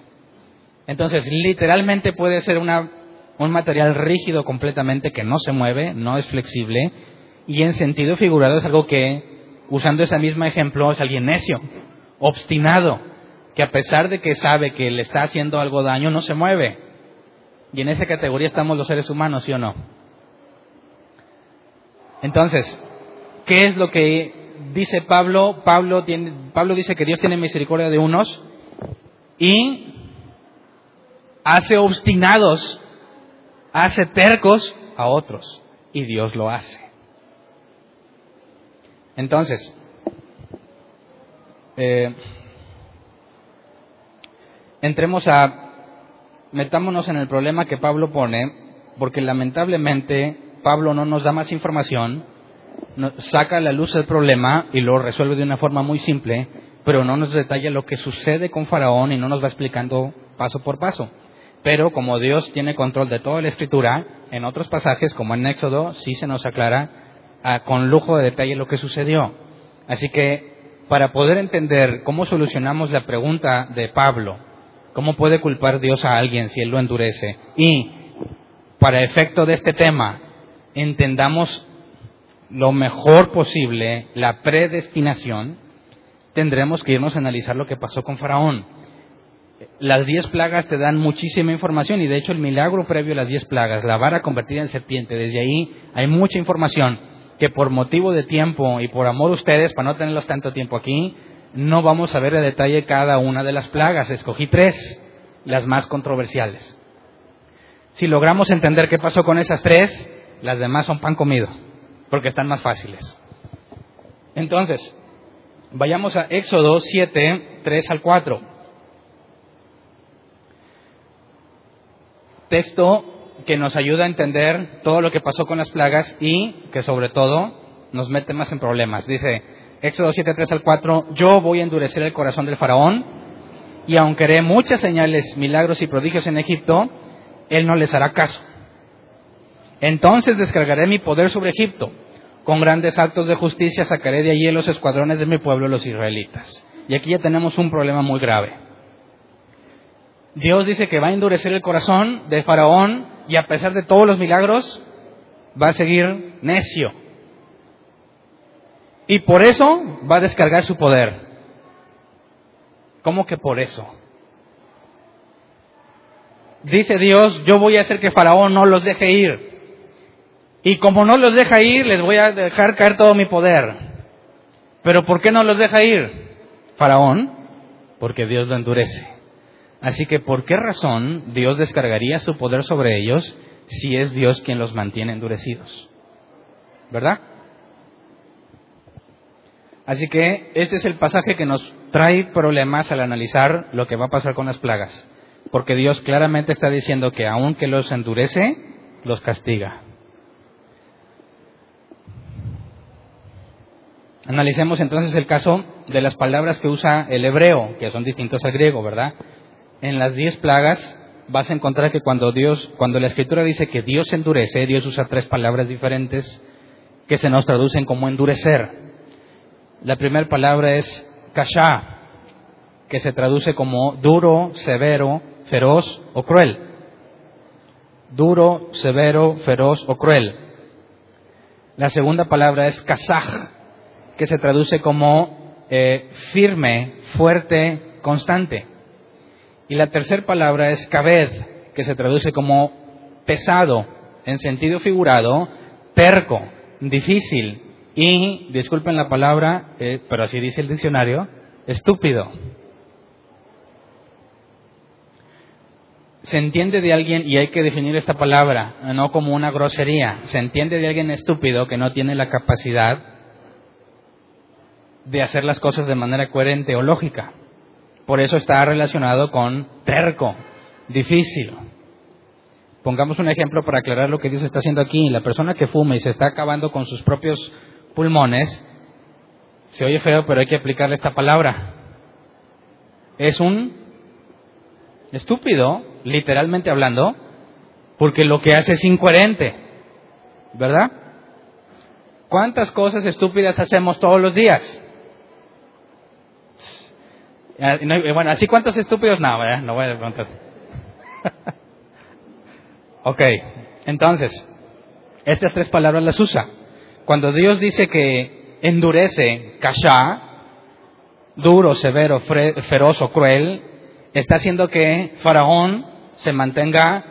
Entonces, literalmente puede ser una, un material rígido completamente que no se mueve, no es flexible, y en sentido figurado es algo que, usando ese mismo ejemplo, es alguien necio, obstinado, que a pesar de que sabe que le está haciendo algo daño, no se mueve. Y en esa categoría estamos los seres humanos, ¿sí o no? Entonces, ¿qué es lo que dice Pablo? Pablo, dice que Dios tiene misericordia de unos y hace obstinados, hace tercos a otros. Y Dios lo hace. Entonces, eh, entremos a, metámonos en el problema que Pablo pone, porque lamentablemente Pablo no nos da más información, saca a la luz el problema y lo resuelve de una forma muy simple, pero no nos detalla lo que sucede con Faraón y no nos va explicando paso por paso. Pero como Dios tiene control de toda la escritura, en otros pasajes, como en Éxodo, sí se nos aclara ah, con lujo de detalle lo que sucedió. Así que, para poder entender cómo solucionamos la pregunta de Pablo, cómo puede culpar Dios a alguien si él lo endurece, y para efecto de este tema, entendamos lo mejor posible la predestinación, tendremos que irnos a analizar lo que pasó con Faraón. Las diez plagas te dan muchísima información y de hecho el milagro previo a las diez plagas, la vara convertida en serpiente, desde ahí hay mucha información que por motivo de tiempo y por amor a ustedes, para no tenerlos tanto tiempo aquí, no vamos a ver a detalle cada una de las plagas. Escogí tres, las más controversiales. Si logramos entender qué pasó con esas tres, las demás son pan comido, porque están más fáciles. Entonces, vayamos a Éxodo 7, 3 al 4. Texto que nos ayuda a entender todo lo que pasó con las plagas y que sobre todo nos mete más en problemas. Dice Éxodo 7, 3 al 4, yo voy a endurecer el corazón del faraón y aunque haré muchas señales, milagros y prodigios en Egipto, él no les hará caso. Entonces descargaré mi poder sobre Egipto. Con grandes actos de justicia sacaré de allí los escuadrones de mi pueblo, los israelitas. Y aquí ya tenemos un problema muy grave. Dios dice que va a endurecer el corazón de Faraón y a pesar de todos los milagros, va a seguir necio. Y por eso va a descargar su poder. ¿Cómo que por eso? Dice Dios, yo voy a hacer que Faraón no los deje ir Y como no los deja ir, les voy a dejar caer todo mi poder. Pero ¿por qué no los deja ir? Faraón, porque Dios lo endurece. Así que ¿por qué razón Dios descargaría su poder sobre ellos si es Dios quien los mantiene endurecidos? ¿Verdad? Así que este es el pasaje que nos trae problemas al analizar lo que va a pasar con las plagas. Porque Dios claramente está diciendo que aunque los endurece, los castiga. Analicemos entonces el caso de las palabras que usa el hebreo, que son distintos al griego, ¿verdad? En las diez plagas vas a encontrar que cuando Dios, cuando la escritura dice que Dios endurece, Dios usa tres palabras diferentes que se nos traducen como endurecer. La primera palabra es kasha, que se traduce como duro, severo, feroz o cruel. Duro, severo, feroz o cruel. La segunda palabra es kasaj, que se traduce como eh, firme, fuerte, constante. Y la tercera palabra es kabed, que se traduce como pesado, en sentido figurado, terco, difícil y, disculpen la palabra, eh, pero así dice el diccionario, estúpido. Se entiende de alguien, y hay que definir esta palabra, no como una grosería, se entiende de alguien estúpido que no tiene la capacidad de hacer las cosas de manera coherente o lógica. Por eso está relacionado con terco, difícil. Pongamos un ejemplo para aclarar lo que Dios está haciendo aquí. La persona que fuma y se está acabando con sus propios pulmones, se oye feo, pero hay que aplicarle esta palabra. Es un estúpido, literalmente hablando, porque lo que hace es incoherente, ¿verdad? ¿Cuántas cosas estúpidas hacemos todos los días? Bueno, así cuántos estúpidos, no. No voy a preguntar. ok, entonces, estas tres palabras las usa. Cuando Dios dice que endurece, kasha, duro, severo, feroz o cruel, está haciendo que Faraón se mantenga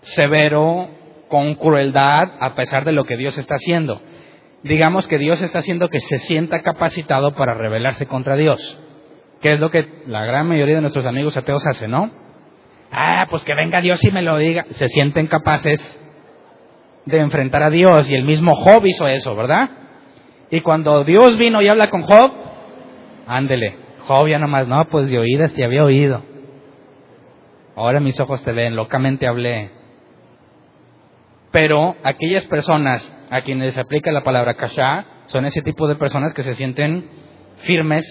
severo, con crueldad, a pesar de lo que Dios está haciendo. Digamos que Dios está haciendo que se sienta capacitado para rebelarse contra Dios. Que es lo que la gran mayoría de nuestros amigos ateos hacen, ¿no? Ah, pues que venga Dios y me lo diga. Se sienten capaces de enfrentar a Dios y el mismo Job hizo eso, ¿verdad? Y cuando Dios vino y habla con Job, ándele, Job ya nomás, no, pues de oídas te había oído. Ahora mis ojos te ven, locamente hablé. Pero aquellas personas a quienes se aplica la palabra kasha son ese tipo de personas que se sienten firmes,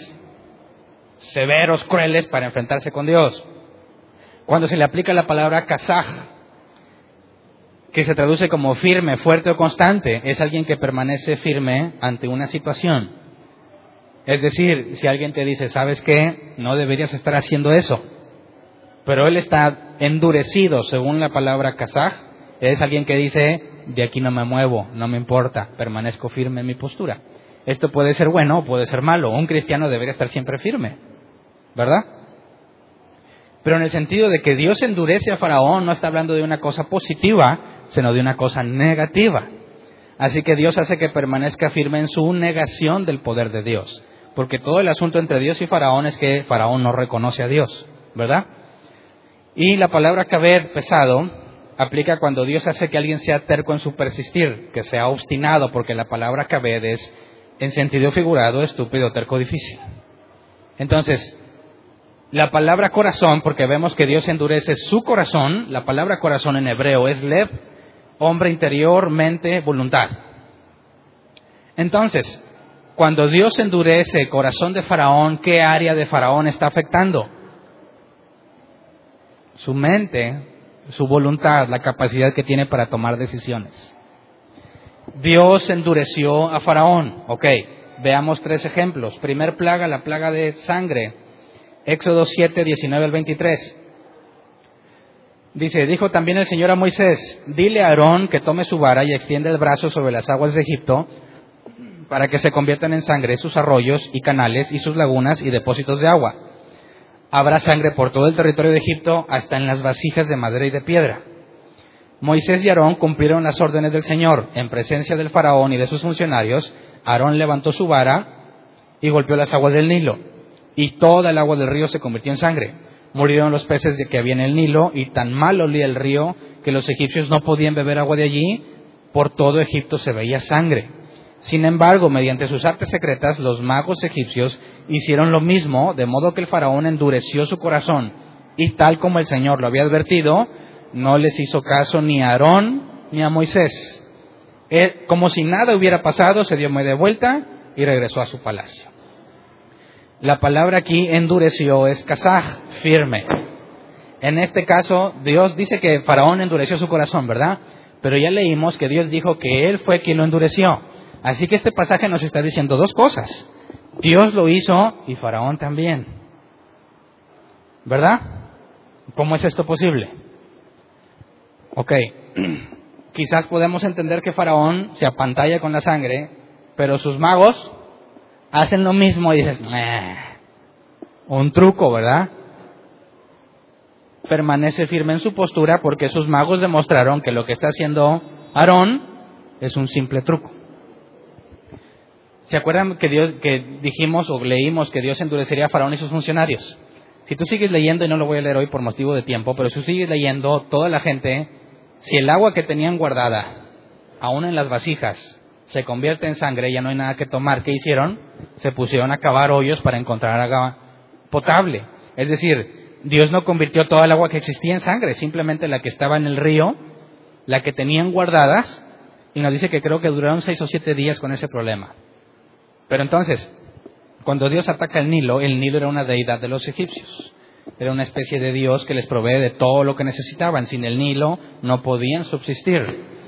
severos, crueles para enfrentarse con Dios. Cuando se le aplica la palabra kasaj, que se traduce como firme, fuerte o constante, es alguien que permanece firme ante una situación. Es decir, si alguien te dice, ¿sabes qué? No deberías estar haciendo eso. Pero él está endurecido, según la palabra kazaj, es alguien que dice, de aquí no me muevo, no me importa, permanezco firme en mi postura. Esto puede ser bueno o puede ser malo. Un cristiano debería estar siempre firme, ¿verdad? Pero en el sentido de que Dios endurece a Faraón, no está hablando de una cosa positiva, sino de una cosa negativa. Así que Dios hace que permanezca firme en su negación del poder de Dios. Porque todo el asunto entre Dios y Faraón es que Faraón no reconoce a Dios, ¿verdad? Y la palabra caber pesado aplica cuando Dios hace que alguien sea terco en su persistir, que sea obstinado, porque la palabra caber es, en sentido figurado, estúpido, terco, difícil. Entonces, la palabra corazón, porque vemos que Dios endurece su corazón, la palabra corazón en hebreo es lev, hombre interior, mente, voluntad. Entonces, cuando Dios endurece el corazón de Faraón, ¿qué área de Faraón está afectando? Su mente, su voluntad, la capacidad que tiene para tomar decisiones. Dios endureció a Faraón. Ok, veamos tres ejemplos. Primer plaga, la plaga de sangre. Éxodo 7, 19 al 23. Dice, dijo también el Señor a Moisés, dile a Aarón que tome su vara y extienda el brazo sobre las aguas de Egipto para que se conviertan en sangre sus arroyos y canales y sus lagunas y depósitos de agua. Habrá sangre por todo el territorio de Egipto hasta en las vasijas de madera y de piedra. Moisés y Aarón cumplieron las órdenes del Señor en presencia del faraón y de sus funcionarios. Aarón levantó su vara y golpeó las aguas del Nilo, y toda el agua del río se convirtió en sangre. Murieron los peces que había en el Nilo, y tan mal olía el río que los egipcios no podían beber agua de allí, por todo Egipto se veía sangre. Sin embargo, mediante sus artes secretas, los magos egipcios hicieron lo mismo, de modo que el faraón endureció su corazón, y tal como el Señor lo había advertido, no les hizo caso ni a Aarón ni a Moisés. Él, como si nada hubiera pasado, se dio media vuelta y regresó a su palacio. La palabra aquí endureció es kazaj, firme. En este caso, Dios dice que Faraón endureció su corazón, ¿verdad? Pero ya leímos que Dios dijo que Él fue quien lo endureció. Así que este pasaje nos está diciendo dos cosas. Dios lo hizo y Faraón también. ¿Verdad? ¿Cómo es esto posible? Ok, quizás podemos entender que Faraón se apantalla con la sangre, pero sus magos hacen lo mismo y dices, un truco, ¿verdad? Permanece firme en su postura porque sus magos demostraron que lo que está haciendo Aarón es un simple truco. ¿Se acuerdan que, Dios, que dijimos o leímos que Dios endurecería a Faraón y sus funcionarios? Si tú sigues leyendo, y no lo voy a leer hoy por motivo de tiempo, pero si tú sigues leyendo, toda la gente si el agua que tenían guardada, aún en las vasijas, se convierte en sangre, ya no hay nada que tomar. ¿Qué hicieron? Se pusieron a cavar hoyos para encontrar agua potable. Es decir, Dios no convirtió toda el agua que existía en sangre, simplemente la que estaba en el río, la que tenían guardadas, y nos dice que creo que duraron seis o siete días con ese problema. Pero entonces, cuando Dios ataca el Nilo, el Nilo era una deidad de los egipcios. Era una especie de Dios que les provee de todo lo que necesitaban. Sin el Nilo no podían subsistir.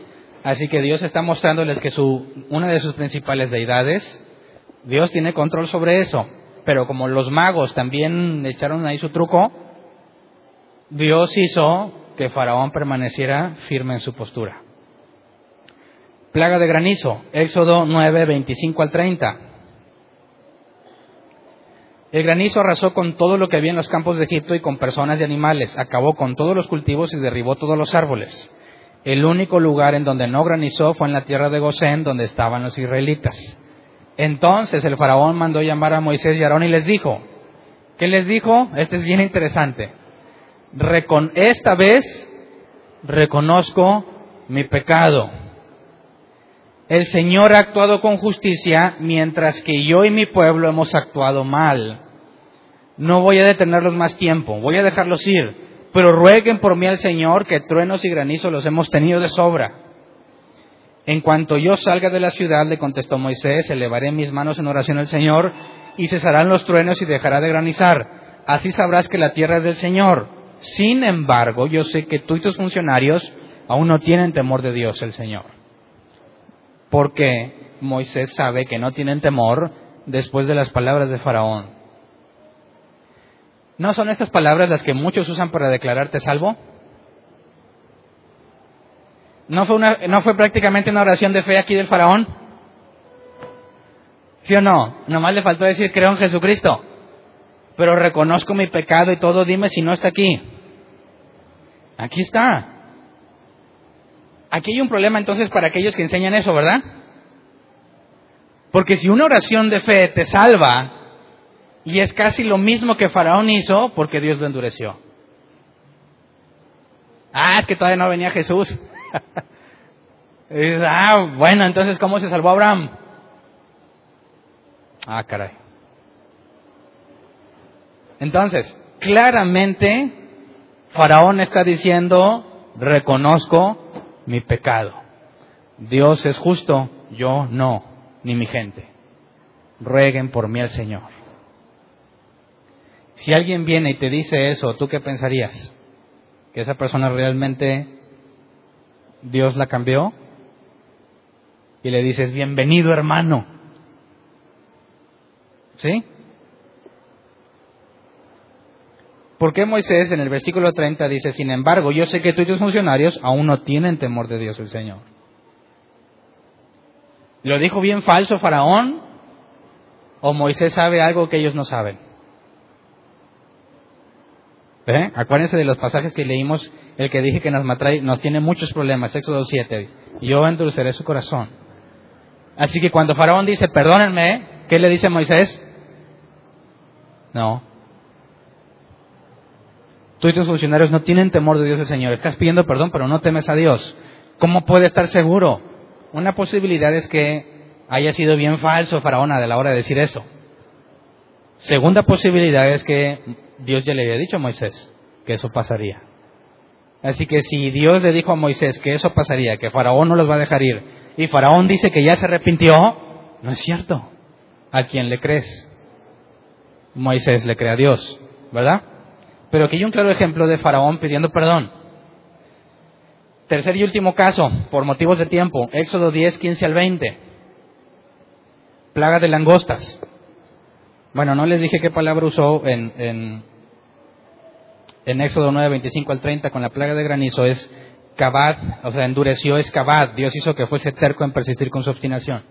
Así que Dios está mostrándoles que su, una de sus principales deidades, Dios tiene control sobre eso. Pero como los magos también echaron ahí su truco, Dios hizo que Faraón permaneciera firme en su postura. Plaga de granizo, Éxodo 9, 25 al 30. El granizo arrasó con todo lo que había en los campos de Egipto y con personas y animales, acabó con todos los cultivos y derribó todos los árboles. El único lugar en donde no granizó fue en la tierra de Gosén, donde estaban los israelitas. Entonces el faraón mandó llamar a Moisés y Aarón y les dijo, ¿qué les dijo? Este es bien interesante. esta vez reconozco mi pecado. El Señor ha actuado con justicia mientras que yo y mi pueblo hemos actuado mal. No voy a detenerlos más tiempo, voy a dejarlos ir, pero rueguen por mí al Señor que truenos y granizo los hemos tenido de sobra. En cuanto yo salga de la ciudad, le contestó Moisés, elevaré mis manos en oración al Señor y cesarán los truenos y dejará de granizar. Así sabrás que la tierra es del Señor. Sin embargo, yo sé que tú y tus funcionarios aún no tienen temor de Dios, el Señor. Porque Moisés sabe que no tienen temor después de las palabras de Faraón. ¿No son estas palabras las que muchos usan para declararte salvo? ¿No fue, una, ¿No fue prácticamente una oración de fe aquí del faraón? ¿Sí o no? Nomás le faltó decir creo en Jesucristo, pero reconozco mi pecado y todo, dime si no está aquí. Aquí está. Aquí hay un problema entonces para aquellos que enseñan eso, ¿verdad? Porque si una oración de fe te salva, y es casi lo mismo que Faraón hizo porque Dios lo endureció. Ah, es que todavía no venía Jesús. ah, bueno, entonces ¿cómo se salvó Abraham? Ah, caray. Entonces, claramente, Faraón está diciendo, reconozco mi pecado. Dios es justo, yo no, ni mi gente. Rueguen por mí al Señor. Si alguien viene y te dice eso, ¿tú qué pensarías? ¿Que esa persona realmente Dios la cambió? Y le dices, bienvenido hermano. ¿Sí? ¿Por qué Moisés en el versículo 30 dice, sin embargo, yo sé que tú y tus funcionarios aún no tienen temor de Dios el Señor? ¿Lo dijo bien falso Faraón? ¿O Moisés sabe algo que ellos no saben? ¿Eh? Acuérdense de los pasajes que leímos, el que dije que nos, nos tiene muchos problemas, Éxodo 7. Yo endulceré su corazón. Así que cuando Faraón dice, perdónenme, ¿qué le dice Moisés? No. Tú y tus funcionarios no tienen temor de Dios el Señor. Estás pidiendo perdón, pero no temes a Dios. ¿Cómo puede estar seguro? Una posibilidad es que haya sido bien falso Faraón a la hora de decir eso. Segunda posibilidad es que Dios ya le había dicho a Moisés que eso pasaría. Así que si Dios le dijo a Moisés que eso pasaría, que Faraón no los va a dejar ir, y Faraón dice que ya se arrepintió, no es cierto. ¿A quién le crees? Moisés le cree a Dios, ¿verdad? Pero aquí hay un claro ejemplo de Faraón pidiendo perdón. Tercer y último caso, por motivos de tiempo, Éxodo 10, 15 al 20. Plaga de langostas. Bueno, no les dije qué palabra usó en, en, en Éxodo 9, 25 al 30 con la plaga de granizo. Es cabad, o sea, endureció es cabad. Dios hizo que fuese terco en persistir con su obstinación.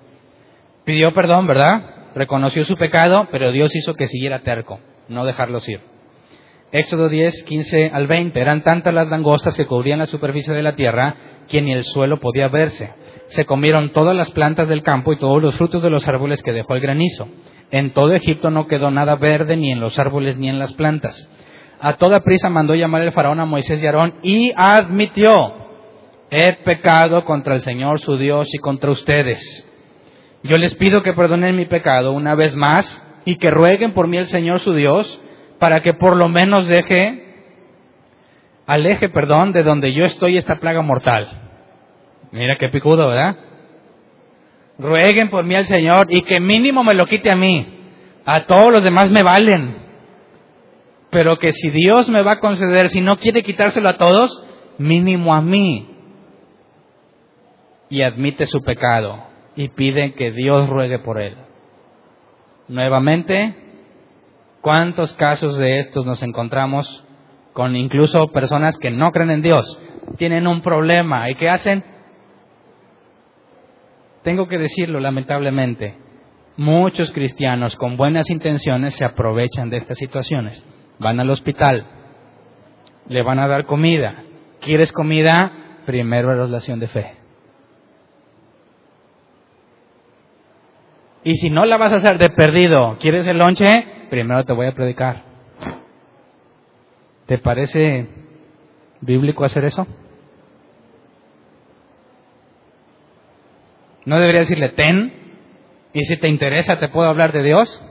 Pidió perdón, ¿verdad? Reconoció su pecado, pero Dios hizo que siguiera terco, no dejarlos ir. Éxodo 10, 15 al 20. Eran tantas las langostas que cubrían la superficie de la tierra que ni el suelo podía verse. Se comieron todas las plantas del campo y todos los frutos de los árboles que dejó el granizo. En todo Egipto no quedó nada verde ni en los árboles ni en las plantas. A toda prisa mandó llamar el faraón a Moisés y Aarón y admitió, he pecado contra el Señor su Dios y contra ustedes. Yo les pido que perdonen mi pecado una vez más y que rueguen por mí el Señor su Dios para que por lo menos deje, aleje, perdón, de donde yo estoy esta plaga mortal. Mira qué picudo, ¿verdad? Rueguen por mí al Señor y que mínimo me lo quite a mí. A todos los demás me valen. Pero que si Dios me va a conceder, si no quiere quitárselo a todos, mínimo a mí. Y admite su pecado y pide que Dios ruegue por él. Nuevamente, ¿cuántos casos de estos nos encontramos con incluso personas que no creen en Dios? Tienen un problema y ¿qué hacen? Tengo que decirlo lamentablemente, muchos cristianos con buenas intenciones se aprovechan de estas situaciones. Van al hospital, le van a dar comida. ¿Quieres comida? Primero relación de fe. Y si no la vas a hacer de perdido, ¿quieres el lonche? Primero te voy a predicar. ¿Te parece bíblico hacer eso? ¿No debería decirle ten? Y si te interesa, te puedo hablar de Dios.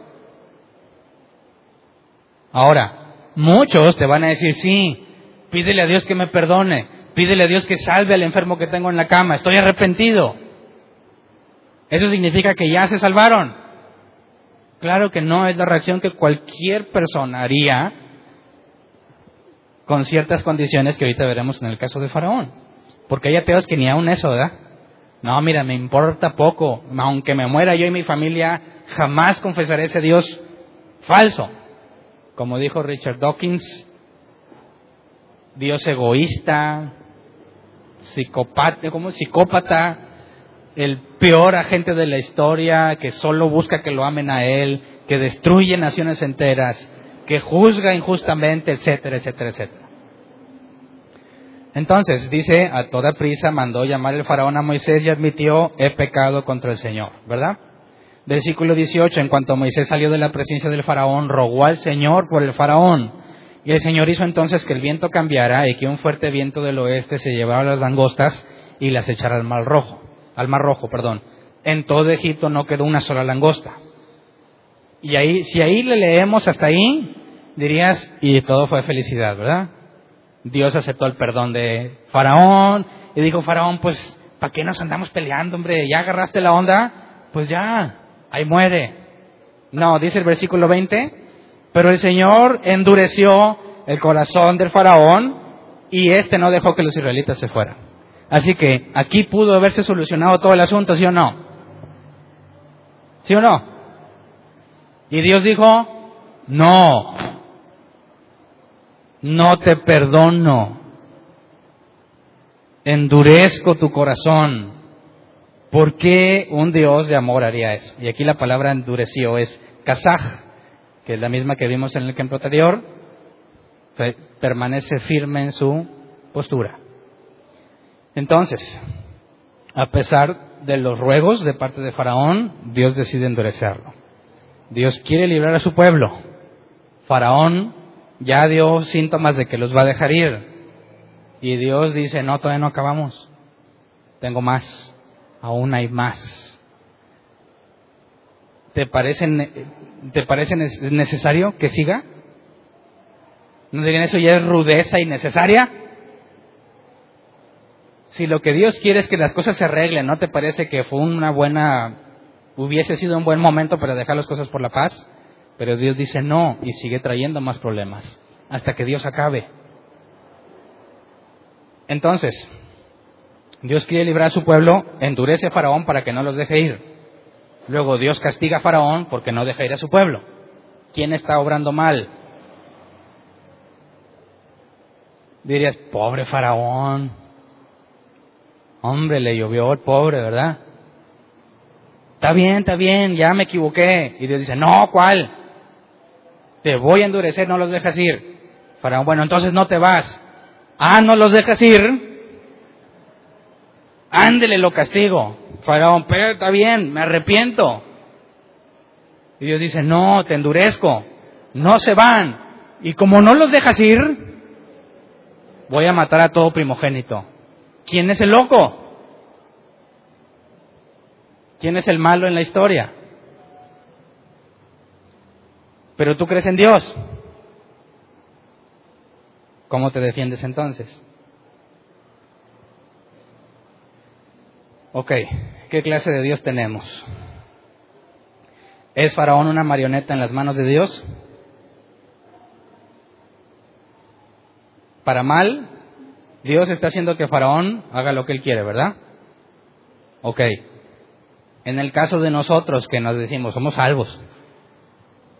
Ahora, muchos te van a decir, sí, pídele a Dios que me perdone, pídele a Dios que salve al enfermo que tengo en la cama, estoy arrepentido. ¿Eso significa que ya se salvaron? Claro que no, es la reacción que cualquier persona haría con ciertas condiciones que ahorita veremos en el caso de Faraón. Porque hay ateos que ni aún eso, ¿verdad? No, mira, me importa poco. Aunque me muera yo y mi familia, jamás confesaré ese Dios falso. Como dijo Richard Dawkins, Dios egoísta, psicópata, como psicópata, el peor agente de la historia que solo busca que lo amen a él, que destruye naciones enteras, que juzga injustamente, etcétera, etcétera, etcétera. Entonces, dice, a toda prisa mandó llamar el faraón a Moisés y admitió, he pecado contra el Señor, ¿verdad? Versículo 18, en cuanto Moisés salió de la presencia del faraón, rogó al Señor por el faraón. Y el Señor hizo entonces que el viento cambiara y que un fuerte viento del oeste se llevara las langostas y las echara al mar rojo, al mar rojo, perdón. En todo Egipto no quedó una sola langosta. Y ahí, si ahí le leemos hasta ahí, dirías, y todo fue felicidad, ¿verdad? Dios aceptó el perdón de Faraón y dijo, Faraón, pues, ¿para qué nos andamos peleando, hombre? ¿Ya agarraste la onda? Pues ya, ahí muere. No, dice el versículo 20, pero el Señor endureció el corazón del Faraón y este no dejó que los israelitas se fueran. Así que aquí pudo haberse solucionado todo el asunto, ¿sí o no? ¿Sí o no? Y Dios dijo, no, no te perdono, endurezco tu corazón. ¿Por qué un Dios de amor haría eso? Y aquí la palabra endureció es kazaj, que es la misma que vimos en el ejemplo anterior. permanece firme en su postura. Entonces, a pesar de los ruegos de parte de Faraón, Dios decide endurecerlo. Dios quiere librar a su pueblo. Faraón ya dio síntomas de que los va a dejar ir. Y Dios dice, no, todavía no acabamos. Tengo más. Aún hay más. ¿Te parece, te parece necesario que siga? ¿No dirían eso ya es rudeza innecesaria? Si lo que Dios quiere es que las cosas se arreglen, ¿no te parece que fue una buena, hubiese sido un buen momento para dejar las cosas por la paz? Pero Dios dice no y sigue trayendo más problemas hasta que Dios acabe. Entonces, Dios quiere librar a su pueblo, endurece a Faraón para que no los deje ir. Luego Dios castiga a Faraón porque no deja ir a su pueblo. ¿Quién está obrando mal? Dirías, pobre Faraón. Hombre, le llovió el pobre, ¿verdad? Está bien, está bien, ya me equivoqué. Y Dios dice, no, ¿cuál? Te voy a endurecer, no los dejas ir. Faraón, bueno, entonces no te vas. Ah, no los dejas ir. Ándele, lo castigo. Faraón, pero está bien, me arrepiento. Y Dios dice, no, te endurezco. No se van. Y como no los dejas ir, voy a matar a todo primogénito. ¿Quién es el loco? ¿Quién es el malo en la historia? Pero tú crees en Dios. ¿Cómo te defiendes entonces? Ok, ¿qué clase de Dios tenemos? ¿Es Faraón una marioneta en las manos de Dios? Para mal, Dios está haciendo que Faraón haga lo que él quiere, ¿verdad? Ok. En el caso de nosotros que nos decimos, somos salvos,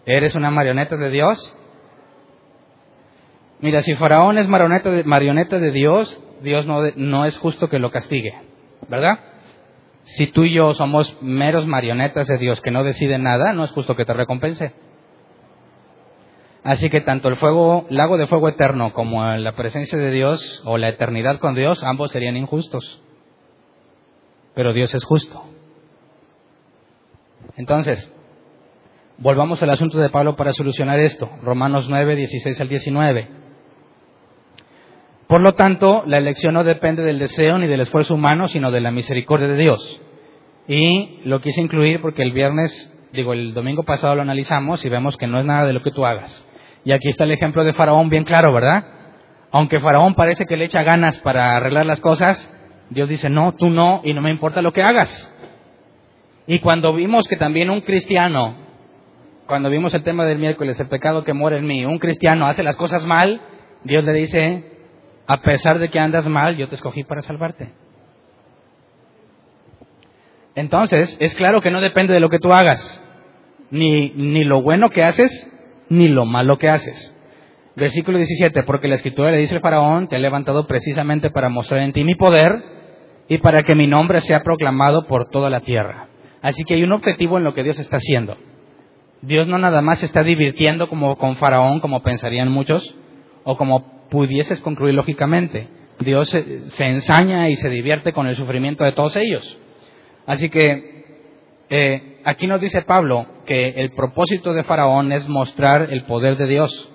¿eres una marioneta de Dios? Mira, si Faraón es marioneta de, marioneta de Dios, Dios no, no es justo que lo castigue, ¿verdad? Si tú y yo somos meros marionetas de Dios que no deciden nada, no es justo que te recompense. Así que tanto el fuego, lago de fuego eterno como la presencia de Dios o la eternidad con Dios, ambos serían injustos. Pero Dios es justo. Entonces, volvamos al asunto de Pablo para solucionar esto. Romanos 9, 16 al 19. Por lo tanto, la elección no depende del deseo ni del esfuerzo humano, sino de la misericordia de Dios. Y lo quise incluir porque el viernes, digo, el domingo pasado lo analizamos y vemos que no es nada de lo que tú hagas. Y aquí está el ejemplo de Faraón bien claro, ¿verdad? Aunque Faraón parece que le echa ganas para arreglar las cosas, Dios dice, no, tú no, y no me importa lo que hagas. Y cuando vimos que también un cristiano, cuando vimos el tema del miércoles, el pecado que muere en mí, un cristiano hace las cosas mal, Dios le dice, a pesar de que andas mal, yo te escogí para salvarte. Entonces, es claro que no depende de lo que tú hagas, ni, ni lo bueno que haces, ni lo malo que haces. Versículo 17, porque la escritura le dice al faraón, te he levantado precisamente para mostrar en ti mi poder y para que mi nombre sea proclamado por toda la tierra. Así que hay un objetivo en lo que Dios está haciendo. Dios no nada más se está divirtiendo como con faraón, como pensarían muchos, o como pudieses concluir lógicamente. Dios se, ensaña y se divierte con el sufrimiento de todos ellos. Así que eh, aquí nos dice Pablo que el propósito de Faraón es mostrar el poder de Dios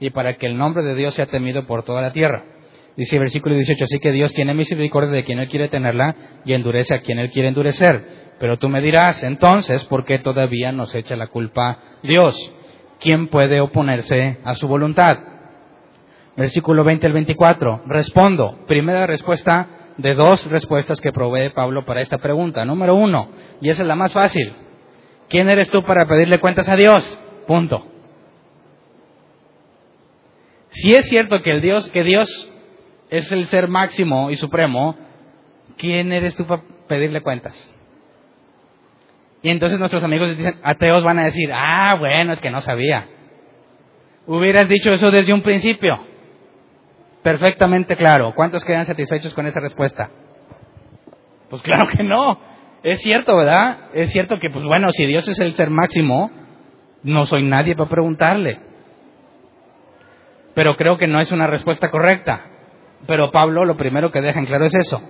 y para que el nombre de Dios sea temido por toda la tierra. Dice versículo 18, así que Dios tiene misericordia de quien Él quiere tenerla y endurece a quien Él quiere endurecer. Pero tú me dirás, entonces, ¿por qué todavía nos echa la culpa Dios? ¿Quién puede oponerse a su voluntad? versículo 20 al 24. Respondo. Primera respuesta de dos respuestas que provee Pablo para esta pregunta. Número uno, y esa es la más fácil. ¿Quién eres tú para pedirle cuentas a Dios? Punto. Si es cierto que el Dios, que Dios es el ser máximo y supremo, ¿quién eres tú para pedirle cuentas? Y entonces nuestros amigos ateos van a decir, ah, bueno, es que no sabía. Hubieras dicho eso desde un principio perfectamente claro. ¿Cuántos quedan satisfechos con esa respuesta? Pues claro que no. Es cierto, ¿verdad? Es cierto que, pues bueno, si Dios es el ser máximo, no soy nadie para preguntarle. pero creo que no es una respuesta correcta. Pero Pablo lo primero que deja en claro es eso.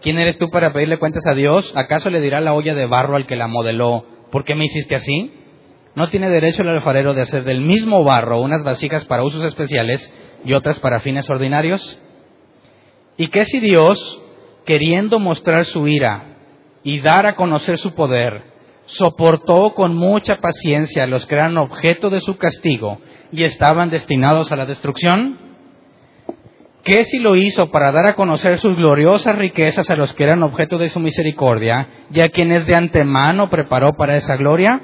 ¿Quién eres tú para pedirle cuentas a Dios? ¿Acaso le dirá la olla de barro al que la modeló, ¿por qué me hiciste así? ¿No tiene derecho el alfarero de hacer del mismo barro unas vasijas para usos especiales y otras para fines ordinarios? ¿Y qué si Dios, queriendo mostrar su ira y dar a conocer su poder, soportó con mucha paciencia a los que eran objeto de su castigo y estaban destinados a la destrucción? ¿Qué si lo hizo para dar a conocer sus gloriosas riquezas a los que eran objeto de su misericordia y a quienes de antemano preparó para esa gloria?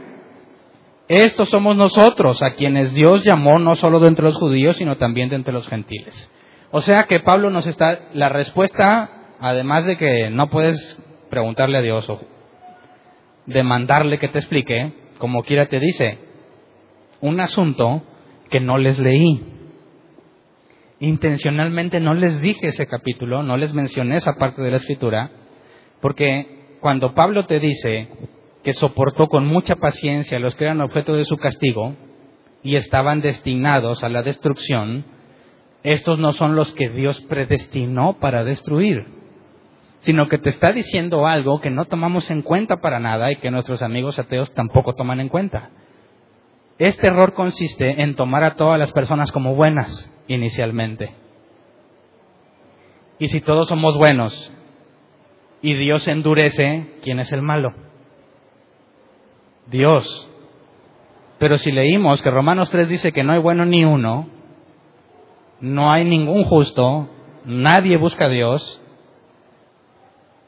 Estos somos nosotros, a quienes Dios llamó no solo de entre los judíos, sino también de entre los gentiles. O sea que Pablo nos está, la respuesta, además de que no puedes preguntarle a Dios o demandarle que te explique, como quiera te dice, un asunto que no les leí. Intencionalmente no les dije ese capítulo, no les mencioné esa parte de la escritura, porque cuando Pablo te dice que soportó con mucha paciencia a los que eran objeto de su castigo y estaban destinados a la destrucción, estos no son los que Dios predestinó para destruir, sino que te está diciendo algo que no tomamos en cuenta para nada y que nuestros amigos ateos tampoco toman en cuenta. Este error consiste en tomar a todas las personas como buenas inicialmente. Y si todos somos buenos y Dios endurece, ¿quién es el malo? Dios. Pero si leímos que Romanos 3 dice que no hay bueno ni uno, no hay ningún justo, nadie busca a Dios,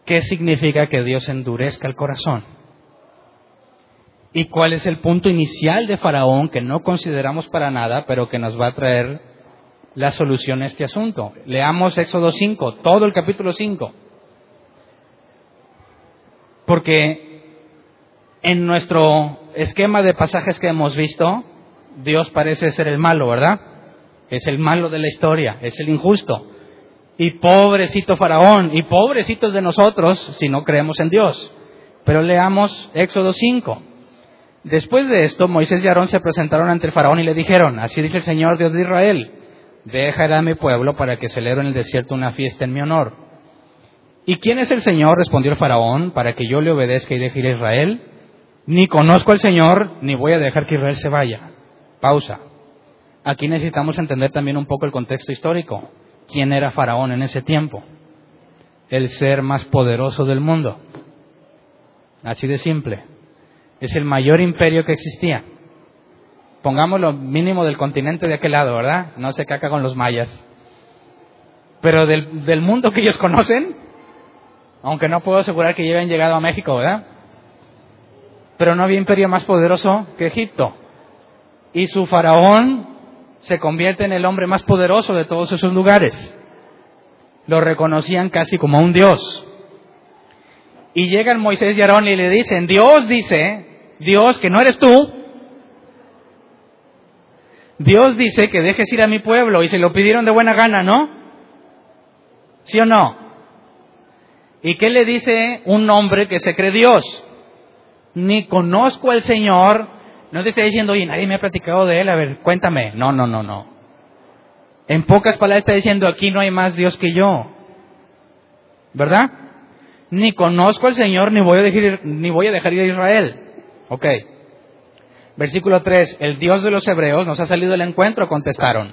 ¿qué significa que Dios endurezca el corazón? ¿Y cuál es el punto inicial de Faraón que no consideramos para nada, pero que nos va a traer la solución a este asunto? Leamos Éxodo 5, todo el capítulo 5. Porque en nuestro esquema de pasajes que hemos visto, Dios parece ser el malo, ¿verdad? Es el malo de la historia, es el injusto. Y pobrecito Faraón, y pobrecitos de nosotros si no creemos en Dios. Pero leamos Éxodo 5. Después de esto, Moisés y Aarón se presentaron ante el faraón y le dijeron, así dice el Señor Dios de Israel, deja a mi pueblo para que celebre en el desierto una fiesta en mi honor. ¿Y quién es el Señor? respondió el faraón, para que yo le obedezca y deje ir a Israel. Ni conozco al Señor, ni voy a dejar que Israel se vaya. Pausa. Aquí necesitamos entender también un poco el contexto histórico. ¿Quién era faraón en ese tiempo? El ser más poderoso del mundo. Así de simple. Es el mayor imperio que existía. Pongamos lo mínimo del continente de aquel lado, ¿verdad? No se caca con los mayas. Pero del, del mundo que ellos conocen, aunque no puedo asegurar que ya llegado a México, ¿verdad? Pero no había imperio más poderoso que Egipto. Y su faraón se convierte en el hombre más poderoso de todos esos lugares. Lo reconocían casi como un dios. Y llegan Moisés y Aarón y le dicen, Dios dice Dios, que no eres tú, Dios dice que dejes ir a mi pueblo y se lo pidieron de buena gana, ¿no? ¿Sí o no? ¿Y qué le dice un hombre que se cree Dios? Ni conozco al Señor, no te está diciendo, oye, nadie me ha platicado de él, a ver, cuéntame. No, no, no, no. En pocas palabras está diciendo, aquí no hay más Dios que yo. ¿Verdad? Ni conozco al Señor, ni voy a dejar, ni voy a dejar ir a Israel. Ok. Versículo 3. El Dios de los hebreos nos ha salido del encuentro, contestaron.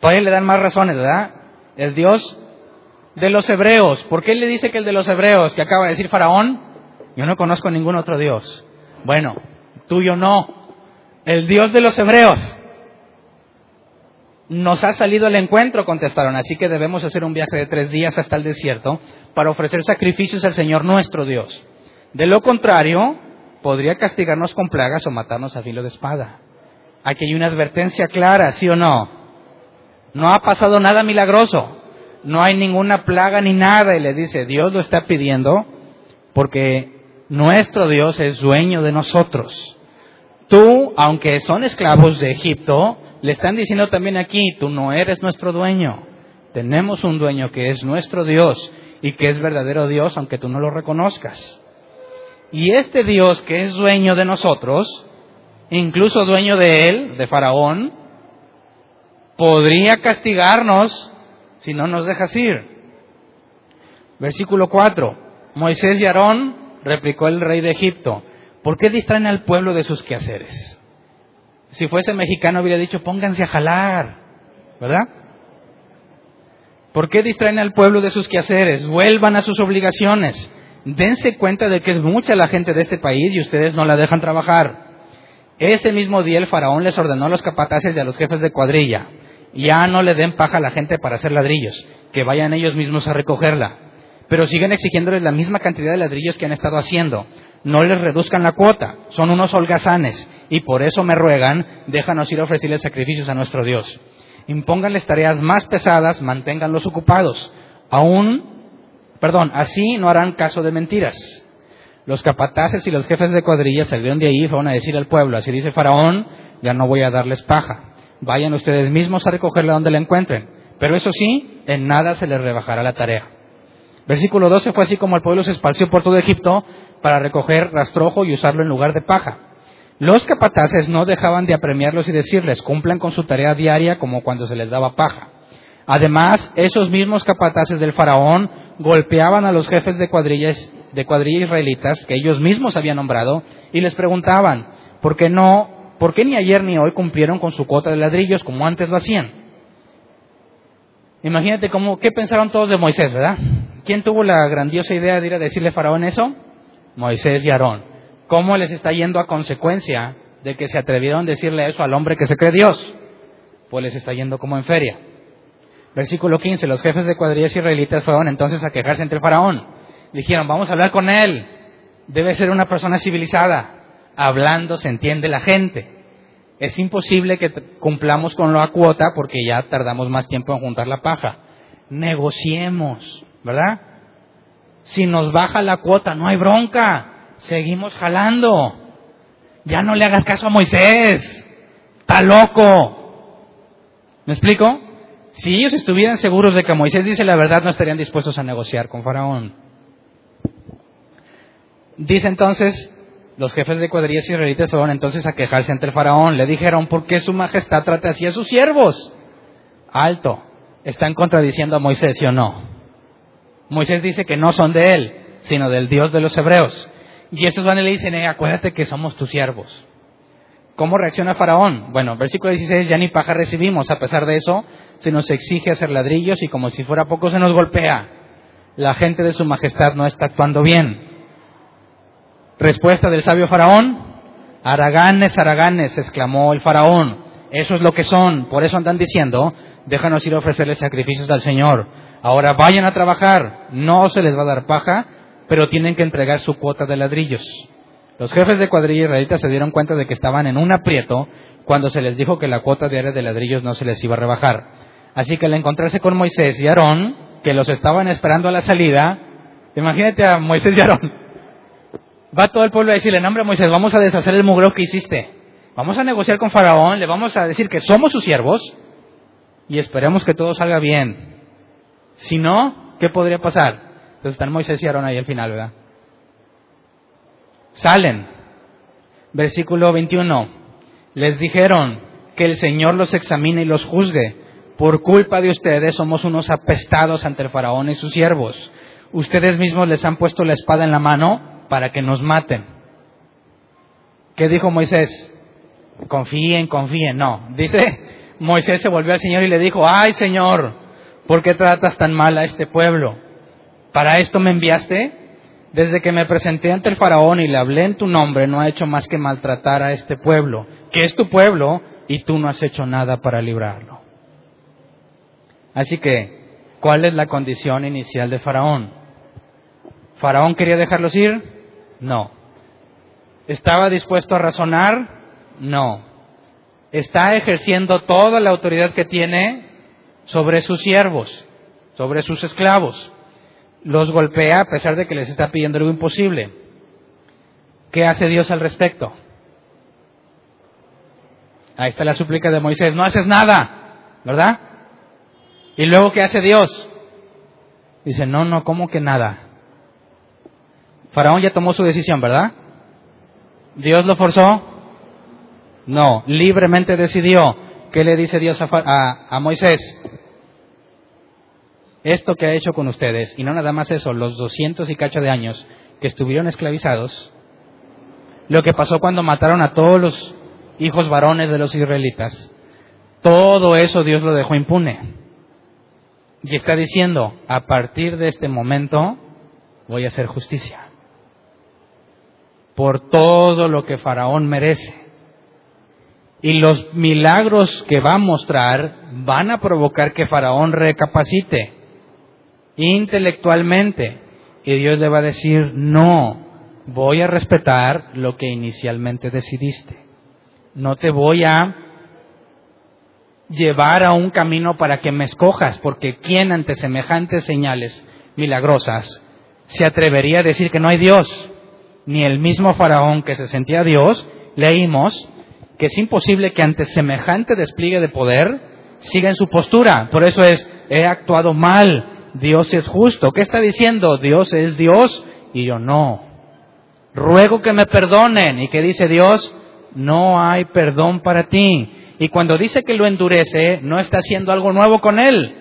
Todavía le dan más razones, ¿verdad? El Dios de los hebreos. ¿Por qué le dice que el de los hebreos, que acaba de decir Faraón? Yo no conozco ningún otro Dios. Bueno, tuyo no. El Dios de los hebreos. Nos ha salido el encuentro, contestaron. Así que debemos hacer un viaje de tres días hasta el desierto para ofrecer sacrificios al Señor nuestro Dios. De lo contrario, podría castigarnos con plagas o matarnos a filo de espada. Aquí hay una advertencia clara, ¿sí o no? No ha pasado nada milagroso, no hay ninguna plaga ni nada, y le dice, Dios lo está pidiendo porque nuestro Dios es dueño de nosotros. Tú, aunque son esclavos de Egipto, le están diciendo también aquí, tú no eres nuestro dueño. Tenemos un dueño que es nuestro Dios y que es verdadero Dios, aunque tú no lo reconozcas. Y este Dios que es dueño de nosotros, incluso dueño de él, de Faraón, podría castigarnos si no nos dejas ir. Versículo 4. Moisés y Aarón, replicó el rey de Egipto, ¿por qué distraen al pueblo de sus quehaceres? Si fuese mexicano hubiera dicho, pónganse a jalar, ¿verdad? ¿Por qué distraen al pueblo de sus quehaceres? Vuelvan a sus obligaciones. Dense cuenta de que es mucha la gente de este país y ustedes no la dejan trabajar. Ese mismo día el faraón les ordenó a los capataces y a los jefes de cuadrilla, ya no le den paja a la gente para hacer ladrillos, que vayan ellos mismos a recogerla. Pero siguen exigiéndoles la misma cantidad de ladrillos que han estado haciendo. No les reduzcan la cuota, son unos holgazanes, y por eso me ruegan, déjanos ir a ofrecerles sacrificios a nuestro Dios. Impónganles tareas más pesadas, manténganlos ocupados. Aún, perdón, así no harán caso de mentiras. Los capataces y los jefes de cuadrilla salieron de ahí y fueron a decir al pueblo, así dice Faraón, ya no voy a darles paja. Vayan ustedes mismos a recogerla donde la encuentren. Pero eso sí, en nada se les rebajará la tarea. Versículo 12 fue así como el pueblo se esparció por todo Egipto para recoger rastrojo y usarlo en lugar de paja. Los capataces no dejaban de apremiarlos y decirles, cumplan con su tarea diaria como cuando se les daba paja. Además, esos mismos capataces del faraón golpeaban a los jefes de cuadrillas de cuadrilla israelitas que ellos mismos habían nombrado y les preguntaban, ¿por qué no, por qué ni ayer ni hoy cumplieron con su cuota de ladrillos como antes lo hacían? Imagínate cómo, qué pensaron todos de Moisés, ¿verdad? ¿Quién tuvo la grandiosa idea de ir a decirle a Faraón eso? Moisés y Aarón. ¿Cómo les está yendo a consecuencia de que se atrevieron a decirle eso al hombre que se cree Dios? Pues les está yendo como en feria. Versículo 15. Los jefes de cuadrillas israelitas fueron entonces a quejarse entre Faraón Dijeron, vamos a hablar con él. Debe ser una persona civilizada. Hablando se entiende la gente. Es imposible que cumplamos con la cuota porque ya tardamos más tiempo en juntar la paja. Negociemos, ¿verdad? Si nos baja la cuota, no hay bronca. Seguimos jalando. Ya no le hagas caso a Moisés. Está loco. ¿Me explico? Si ellos estuvieran seguros de que Moisés dice la verdad, no estarían dispuestos a negociar con Faraón. Dice entonces, los jefes de cuadrillas israelitas fueron entonces a quejarse ante el faraón. Le dijeron, ¿por qué su majestad trata así a sus siervos? Alto, están contradiciendo a Moisés, ¿sí o no? Moisés dice que no son de él, sino del Dios de los hebreos. Y estos van y le dicen, eh, acuérdate que somos tus siervos. ¿Cómo reacciona Faraón? Bueno, versículo 16, ya ni paja recibimos, a pesar de eso, se nos exige hacer ladrillos y como si fuera poco se nos golpea. La gente de su majestad no está actuando bien. Respuesta del sabio faraón, Araganes, Araganes, exclamó el faraón, eso es lo que son, por eso andan diciendo, déjanos ir a ofrecerles sacrificios al Señor. Ahora vayan a trabajar, no se les va a dar paja, pero tienen que entregar su cuota de ladrillos. Los jefes de cuadrilla israelitas se dieron cuenta de que estaban en un aprieto cuando se les dijo que la cuota diaria de ladrillos no se les iba a rebajar. Así que al encontrarse con Moisés y Aarón, que los estaban esperando a la salida, imagínate a Moisés y Aarón, va todo el pueblo a decirle, no hombre Moisés, vamos a deshacer el mugreo que hiciste. Vamos a negociar con Faraón, le vamos a decir que somos sus siervos y esperemos que todo salga bien. Si no, ¿qué podría pasar? Entonces están Moisés y Aarón ahí al final, ¿verdad? Salen. Versículo 21. Les dijeron que el Señor los examine y los juzgue. Por culpa de ustedes somos unos apestados ante el faraón y sus siervos. Ustedes mismos les han puesto la espada en la mano para que nos maten. ¿Qué dijo Moisés? Confíen, confíen. No, dice, Moisés se volvió al Señor y le dijo, ay Señor, ¿por qué tratas tan mal a este pueblo? ¿Para esto me enviaste? Desde que me presenté ante el faraón y le hablé en tu nombre, no ha hecho más que maltratar a este pueblo, que es tu pueblo, y tú no has hecho nada para librarlo. Así que, ¿cuál es la condición inicial de faraón? ¿Faraón quería dejarlos ir? No. ¿Estaba dispuesto a razonar? No. Está ejerciendo toda la autoridad que tiene sobre sus siervos, sobre sus esclavos. Los golpea a pesar de que les está pidiendo algo imposible. ¿Qué hace Dios al respecto? Ahí está la súplica de Moisés, no haces nada, ¿verdad? Y luego, ¿qué hace Dios? Dice, no, no, ¿cómo que nada? Faraón ya tomó su decisión, ¿verdad? ¿Dios lo forzó? No, libremente decidió. ¿qué le dice Dios a, a Moisés? Esto que ha hecho con ustedes, y no nada más eso, los doscientos y cacho de años que estuvieron esclavizados, lo que pasó cuando mataron a todos los hijos varones de los israelitas, todo eso Dios lo dejó impune. Y está diciendo, a partir de este momento voy a hacer justicia. Por todo lo que Faraón merece. Y los milagros que va a mostrar van a provocar que Faraón recapacite intelectualmente. Y Dios le va a decir, no, voy a respetar lo que inicialmente decidiste. No te voy a llevar a un camino para que me escojas, porque ¿quién ante semejantes señales milagrosas se atrevería a decir que no hay Dios? Ni el mismo faraón que se sentía Dios, leímos que es imposible que ante semejante despliegue de poder siga en su postura. Por eso es, he actuado mal, Dios es justo. ¿Qué está diciendo? Dios es Dios y yo no. Ruego que me perdonen. ¿Y qué dice Dios? No hay perdón para ti. Y cuando dice que lo endurece, no está haciendo algo nuevo con él.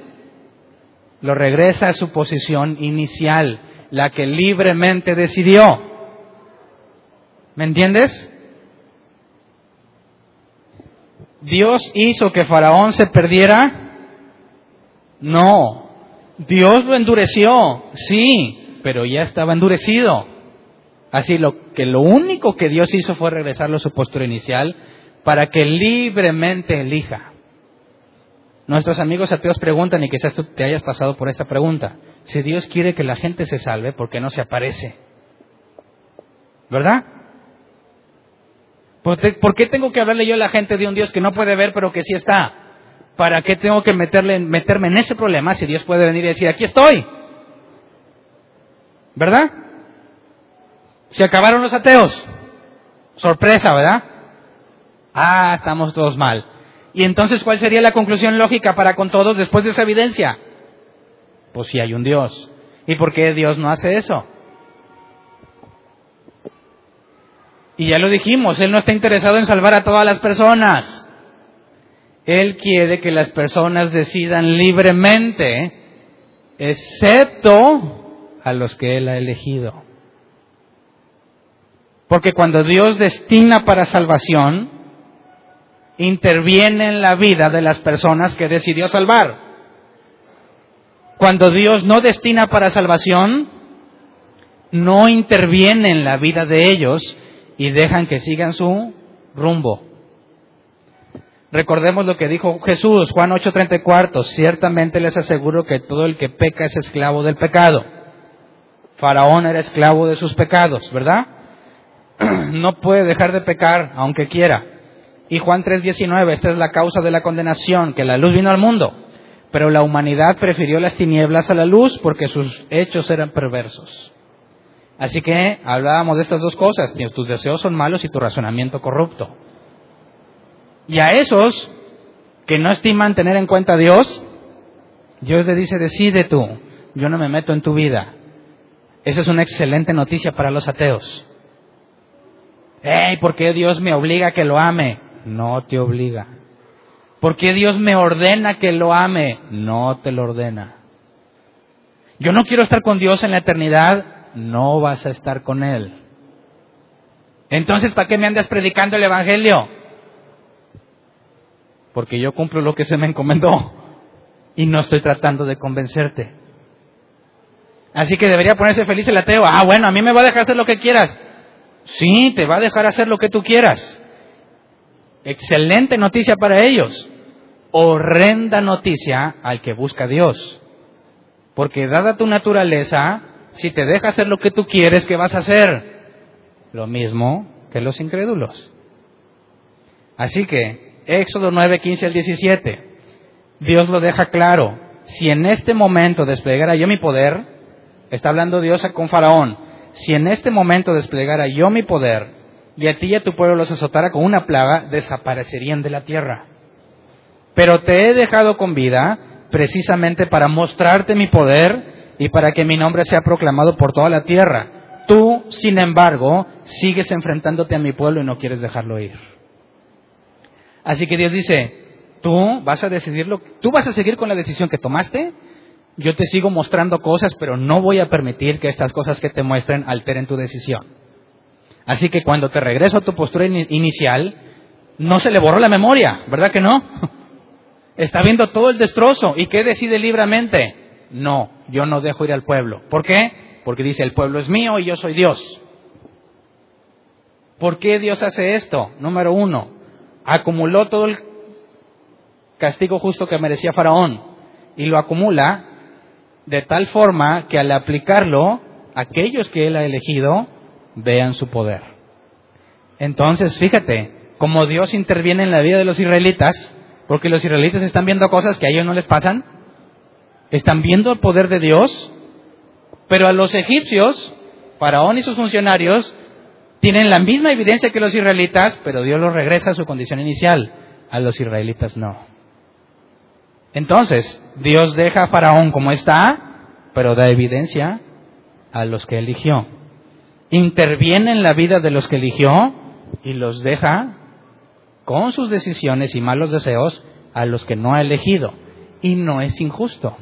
Lo regresa a su posición inicial, la que libremente decidió. ¿Me entiendes? ¿Dios hizo que Faraón se perdiera? No. Dios lo endureció, sí, pero ya estaba endurecido. Así lo que lo único que Dios hizo fue regresarlo a su postura inicial para que libremente elija. Nuestros amigos ateos preguntan, y quizás tú te hayas pasado por esta pregunta, si Dios quiere que la gente se salve, ¿por qué no se aparece? ¿Verdad? ¿Por qué tengo que hablarle yo a la gente de un Dios que no puede ver pero que sí está? ¿Para qué tengo que meterle, meterme en ese problema si Dios puede venir y decir, aquí estoy? ¿Verdad? Se acabaron los ateos. Sorpresa, ¿verdad? Ah, estamos todos mal. Y entonces, ¿cuál sería la conclusión lógica para con todos después de esa evidencia? Pues si hay un Dios. ¿Y por qué Dios no hace eso? Y ya lo dijimos, Él no está interesado en salvar a todas las personas. Él quiere que las personas decidan libremente, excepto a los que Él ha elegido. Porque cuando Dios destina para salvación, interviene en la vida de las personas que decidió salvar. Cuando Dios no destina para salvación, no interviene en la vida de ellos y dejan que sigan su rumbo. Recordemos lo que dijo Jesús, Juan 8:34, ciertamente les aseguro que todo el que peca es esclavo del pecado. Faraón era esclavo de sus pecados, ¿verdad? No puede dejar de pecar aunque quiera. Y Juan 3:19, esta es la causa de la condenación, que la luz vino al mundo, pero la humanidad prefirió las tinieblas a la luz porque sus hechos eran perversos. Así que hablábamos de estas dos cosas, tus deseos son malos y tu razonamiento corrupto. Y a esos que no estiman tener en cuenta a Dios, Dios le dice, decide tú, yo no me meto en tu vida. Esa es una excelente noticia para los ateos. ¡Ey! ¿Por qué Dios me obliga a que lo ame? No te obliga. ¿Por qué Dios me ordena que lo ame? No te lo ordena. Yo no quiero estar con Dios en la eternidad. No vas a estar con Él. Entonces, ¿para qué me andas predicando el Evangelio? Porque yo cumplo lo que se me encomendó y no estoy tratando de convencerte. Así que debería ponerse feliz el ateo. Ah, bueno, a mí me va a dejar hacer lo que quieras. Sí, te va a dejar hacer lo que tú quieras. Excelente noticia para ellos. Horrenda noticia al que busca a Dios. Porque dada tu naturaleza, si te deja hacer lo que tú quieres, ¿qué vas a hacer? Lo mismo que los incrédulos. Así que, Éxodo 9, 15 al 17, Dios lo deja claro. Si en este momento desplegara yo mi poder, está hablando Dios con Faraón, si en este momento desplegara yo mi poder, y a ti y a tu pueblo los azotara con una plaga, desaparecerían de la tierra. Pero te he dejado con vida precisamente para mostrarte mi poder y para que mi nombre sea proclamado por toda la tierra. Tú, sin embargo, sigues enfrentándote a mi pueblo y no quieres dejarlo ir. Así que Dios dice, Tú vas a decidirlo, tú vas a seguir con la decisión que tomaste. Yo te sigo mostrando cosas, pero no voy a permitir que estas cosas que te muestren alteren tu decisión. Así que cuando te regreso a tu postura inicial, no se le borró la memoria, ¿verdad que no? Está viendo todo el destrozo. ¿Y qué decide libremente? No, yo no dejo ir al pueblo. ¿Por qué? Porque dice, el pueblo es mío y yo soy Dios. ¿Por qué Dios hace esto? Número uno, acumuló todo el castigo justo que merecía Faraón y lo acumula de tal forma que al aplicarlo, aquellos que él ha elegido vean su poder. Entonces, fíjate, como Dios interviene en la vida de los israelitas, porque los israelitas están viendo cosas que a ellos no les pasan, están viendo el poder de Dios, pero a los egipcios, Faraón y sus funcionarios, tienen la misma evidencia que los israelitas, pero Dios los regresa a su condición inicial. A los israelitas no. Entonces, Dios deja a Faraón como está, pero da evidencia a los que eligió. Interviene en la vida de los que eligió y los deja con sus decisiones y malos deseos a los que no ha elegido. Y no es injusto,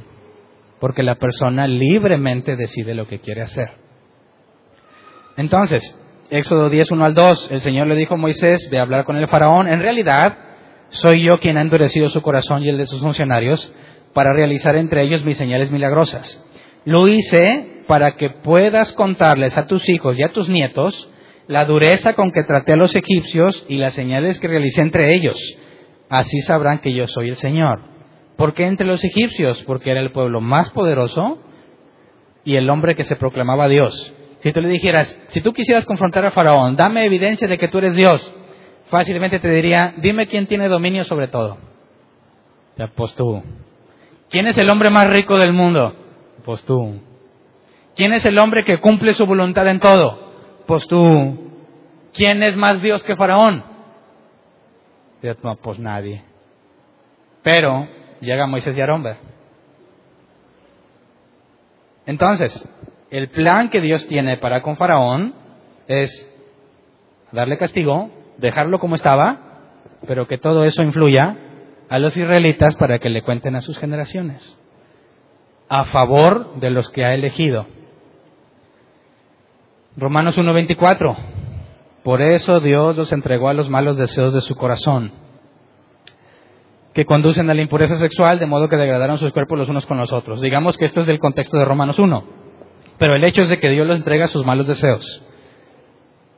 porque la persona libremente decide lo que quiere hacer. Entonces, Éxodo 10, 1 al 2, el Señor le dijo a Moisés de hablar con el faraón. En realidad, soy yo quien ha endurecido su corazón y el de sus funcionarios para realizar entre ellos mis señales milagrosas. Lo hice para que puedas contarles a tus hijos y a tus nietos la dureza con que traté a los egipcios y las señales que realicé entre ellos. Así sabrán que yo soy el Señor. ¿Por qué entre los egipcios? Porque era el pueblo más poderoso y el hombre que se proclamaba Dios. Si tú le dijeras, si tú quisieras confrontar a Faraón, dame evidencia de que tú eres Dios, fácilmente te diría, dime quién tiene dominio sobre todo. Pues tú. ¿Quién es el hombre más rico del mundo? Pues tú. ¿Quién es el hombre que cumple su voluntad en todo? Pues tú. ¿Quién es más Dios que Faraón? No, pues nadie. Pero llega Moisés y Aarón. Entonces, el plan que Dios tiene para con Faraón es darle castigo, dejarlo como estaba, pero que todo eso influya a los israelitas para que le cuenten a sus generaciones, a favor de los que ha elegido. Romanos 1.24, por eso Dios los entregó a los malos deseos de su corazón, que conducen a la impureza sexual de modo que degradaron sus cuerpos los unos con los otros. Digamos que esto es del contexto de Romanos 1, pero el hecho es de que Dios los entrega a sus malos deseos.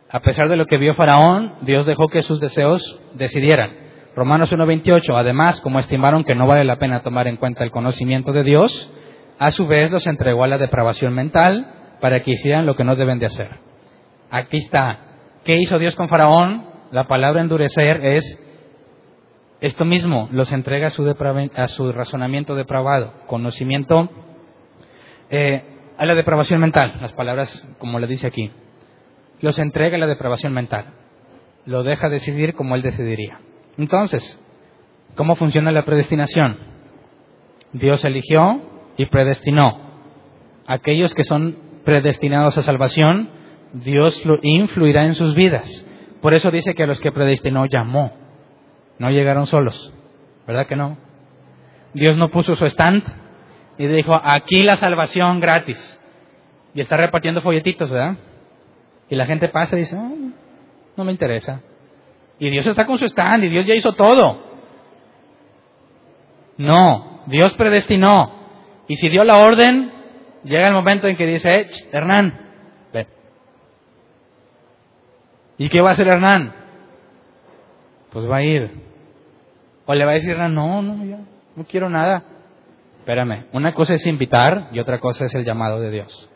A pesar de lo que vio Faraón, Dios dejó que sus deseos decidieran. Romanos 1.28, además, como estimaron que no vale la pena tomar en cuenta el conocimiento de Dios, a su vez los entregó a la depravación mental para que hicieran lo que no deben de hacer. Aquí está. ¿Qué hizo Dios con Faraón? La palabra endurecer es esto mismo, los entrega a su, razonamiento depravado, conocimiento, eh, a la depravación mental, las palabras como le dice aquí los entrega a la depravación mental. Lo deja decidir como él decidiría. Entonces, ¿cómo funciona la predestinación? Dios eligió y predestinó. Aquellos que son predestinados a salvación, Dios lo influirá en sus vidas. Por eso dice que a los que predestinó llamó. No llegaron solos. ¿Verdad que no? Dios no puso su stand y dijo, aquí la salvación gratis. Y está repartiendo folletitos, ¿verdad? Y la gente pasa y dice, no me interesa. Y Dios está con su stand y Dios ya hizo todo. No, Dios predestinó. Y si dio la orden, llega el momento en que dice, eh, Hernán, ven. ¿Y qué va a hacer Hernán? Pues va a ir. O le va a decir Hernán, no, no, ya, no quiero nada. Espérame, una cosa es invitar y otra cosa es el llamado de Dios.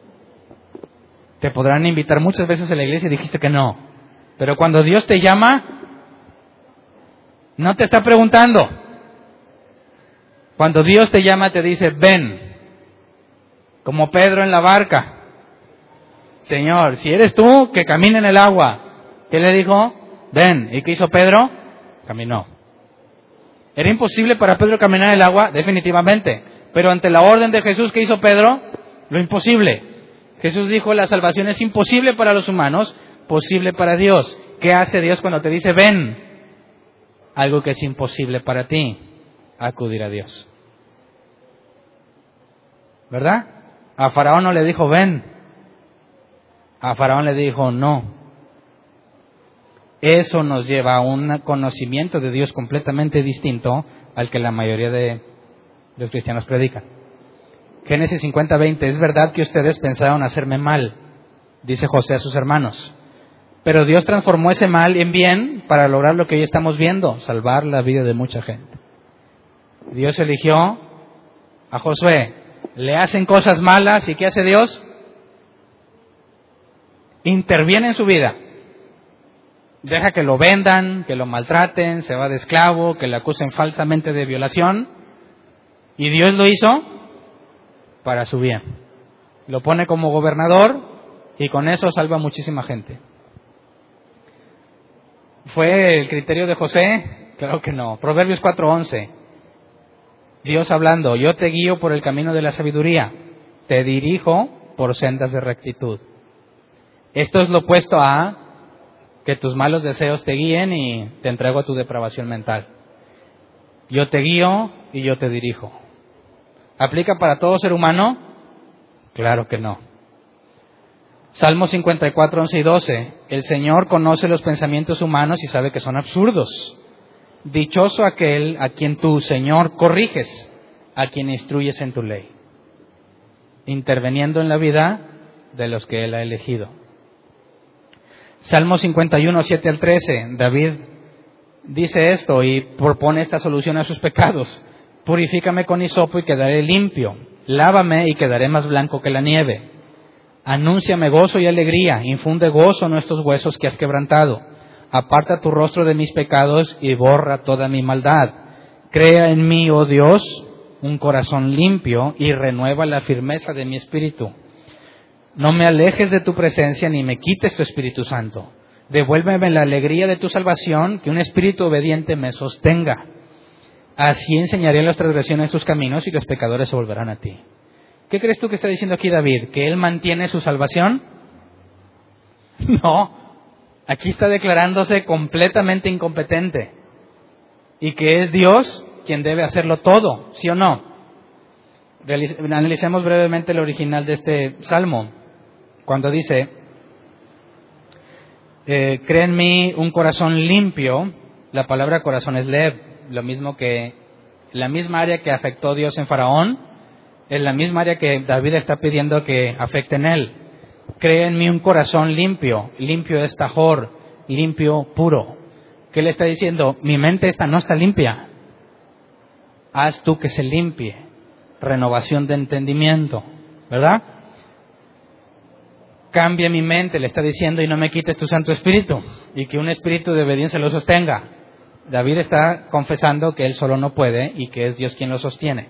Te podrán invitar muchas veces a la iglesia y dijiste que no. Pero cuando Dios te llama, no te está preguntando. Cuando Dios te llama, te dice, ven, como Pedro en la barca. Señor, si eres tú, que camine en el agua. ¿Qué le dijo? Ven. ¿Y qué hizo Pedro? Caminó. ¿Era imposible para Pedro caminar en el agua? Definitivamente. Pero ante la orden de Jesús, ¿qué hizo Pedro? Lo imposible. Jesús dijo, la salvación es imposible para los humanos, posible para Dios. ¿Qué hace Dios cuando te dice, ven? Algo que es imposible para ti. acudir a Dios. ¿Verdad? A Faraón no le dijo, ven. A Faraón le dijo, no. Eso nos lleva a un conocimiento de Dios completamente distinto al que la mayoría de los cristianos predican. Génesis 50:20, es verdad que ustedes pensaron hacerme mal, dice José a sus hermanos, pero Dios transformó ese mal en bien para lograr lo que hoy estamos viendo, salvar la vida de mucha gente. Dios eligió a Josué, le hacen cosas malas y ¿qué hace Dios? Interviene en su vida. Deja que lo vendan, que lo maltraten, se va de esclavo, que le acusen falsamente de violación. Y Dios lo hizo para su bien. Lo pone como gobernador y con eso salva muchísima gente. ¿Fue el criterio de José? Claro que no. Proverbios 4:11. Dios hablando, yo te guío por el camino de la sabiduría, te dirijo por sendas de rectitud. Esto es lo opuesto a que tus malos deseos te guíen y te entrego a tu depravación mental. Yo te guío y yo te dirijo. ¿Aplica para todo ser humano? Claro que no. Salmo 54, 11 y 12. El Señor conoce los pensamientos humanos y sabe que son absurdos. Dichoso aquel a quien tú, Señor, corriges, a quien instruyes en tu ley, interviniendo en la vida de los que Él ha elegido. Salmo 51, 7 al 13. David dice esto y propone esta solución a sus pecados. Purifícame con hisopo y quedaré limpio. Lávame y quedaré más blanco que la nieve. Anúnciame gozo y alegría. Infunde gozo en nuestros huesos que has quebrantado aparta tu rostro de mis pecados y borra toda mi maldad. Crea en mí, oh Dios, un corazón limpio y renueva la firmeza de mi espíritu. No me alejes de tu presencia ni me quites tu Espíritu Santo. Devuélveme la alegría de tu salvación, que un espíritu obediente me sostenga. Así enseñaré las transgresiones tus caminos y los pecadores se volverán a ti. ¿Qué crees tú que está diciendo aquí David? ¿Que él mantiene su salvación? No, Aquí está declarándose completamente incompetente y que es Dios quien debe hacerlo todo, ¿sí o no? Analicemos brevemente el original de este salmo, cuando dice, eh, en mí un corazón limpio, la palabra corazón es lev, lo mismo que la misma área que afectó Dios en Faraón, es la misma área que David está pidiendo que afecte en él. Cree en mí un corazón limpio, limpio de estajor, limpio, puro. ¿Qué le está diciendo? Mi mente esta no está limpia. Haz tú que se limpie. Renovación de entendimiento, ¿verdad? Cambia mi mente, le está diciendo, y no me quites tu Santo Espíritu, y que un espíritu de obediencia lo sostenga. David está confesando que él solo no puede y que es Dios quien lo sostiene.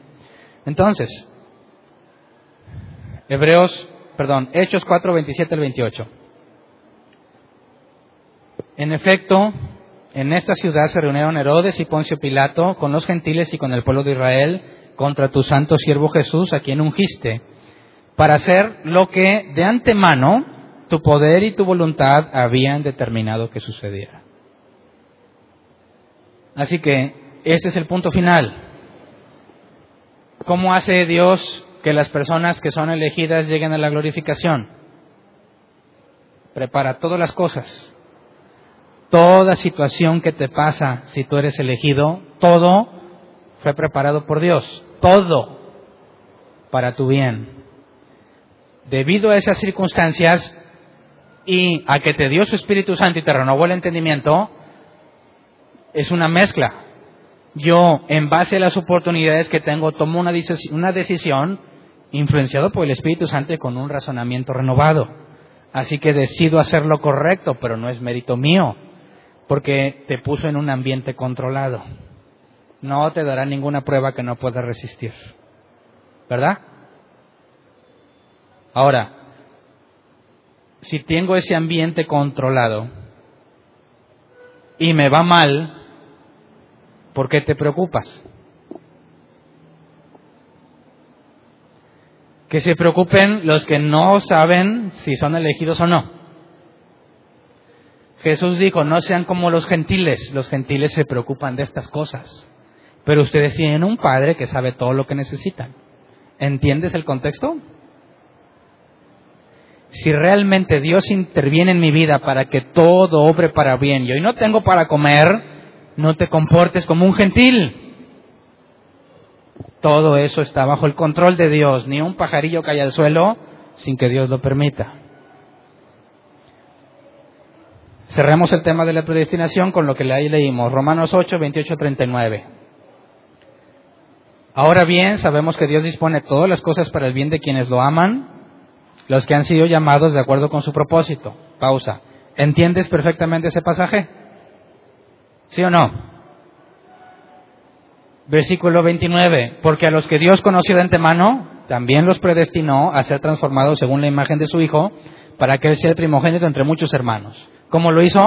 Entonces, Hebreos perdón, Hechos 4, 27 al 28. En efecto, en esta ciudad se reunieron Herodes y Poncio Pilato con los gentiles y con el pueblo de Israel contra tu santo siervo Jesús, a quien ungiste, para hacer lo que de antemano tu poder y tu voluntad habían determinado que sucediera. Así que este es el punto final. ¿Cómo hace Dios que las personas que son elegidas lleguen a la glorificación. Prepara todas las cosas. Toda situación que te pasa si tú eres elegido, todo fue preparado por Dios. Todo para tu bien. Debido a esas circunstancias y a que te dio su Espíritu Santo y te renovó el entendimiento, es una mezcla. Yo, en base a las oportunidades que tengo, tomo una decisión influenciado por el Espíritu Santo y con un razonamiento renovado. Así que decido hacer lo correcto, pero no es mérito mío, porque te puso en un ambiente controlado. No te dará ninguna prueba que no puedas resistir. ¿Verdad? Ahora, si tengo ese ambiente controlado y me va mal, ¿por qué te preocupas? Que se preocupen los que no saben si son elegidos o no. Jesús dijo, no sean como los gentiles, los gentiles se preocupan de estas cosas. Pero ustedes tienen un Padre que sabe todo lo que necesitan. ¿Entiendes el contexto? Si realmente Dios interviene en mi vida para que todo obre para bien y hoy no tengo para comer, no te comportes como un gentil. Todo eso está bajo el control de Dios. Ni un pajarillo cae al suelo sin que Dios lo permita. Cerremos el tema de la predestinación con lo que ahí leímos, Romanos 8, 28, 39. Ahora bien, sabemos que Dios dispone todas las cosas para el bien de quienes lo aman, los que han sido llamados de acuerdo con su propósito. Pausa. ¿Entiendes perfectamente ese pasaje? ¿Sí o no? Versículo 29. Porque a los que Dios conoció de antemano, también los predestinó a ser transformados según la imagen de su Hijo, para que Él sea el primogénito entre muchos hermanos. ¿Cómo lo hizo?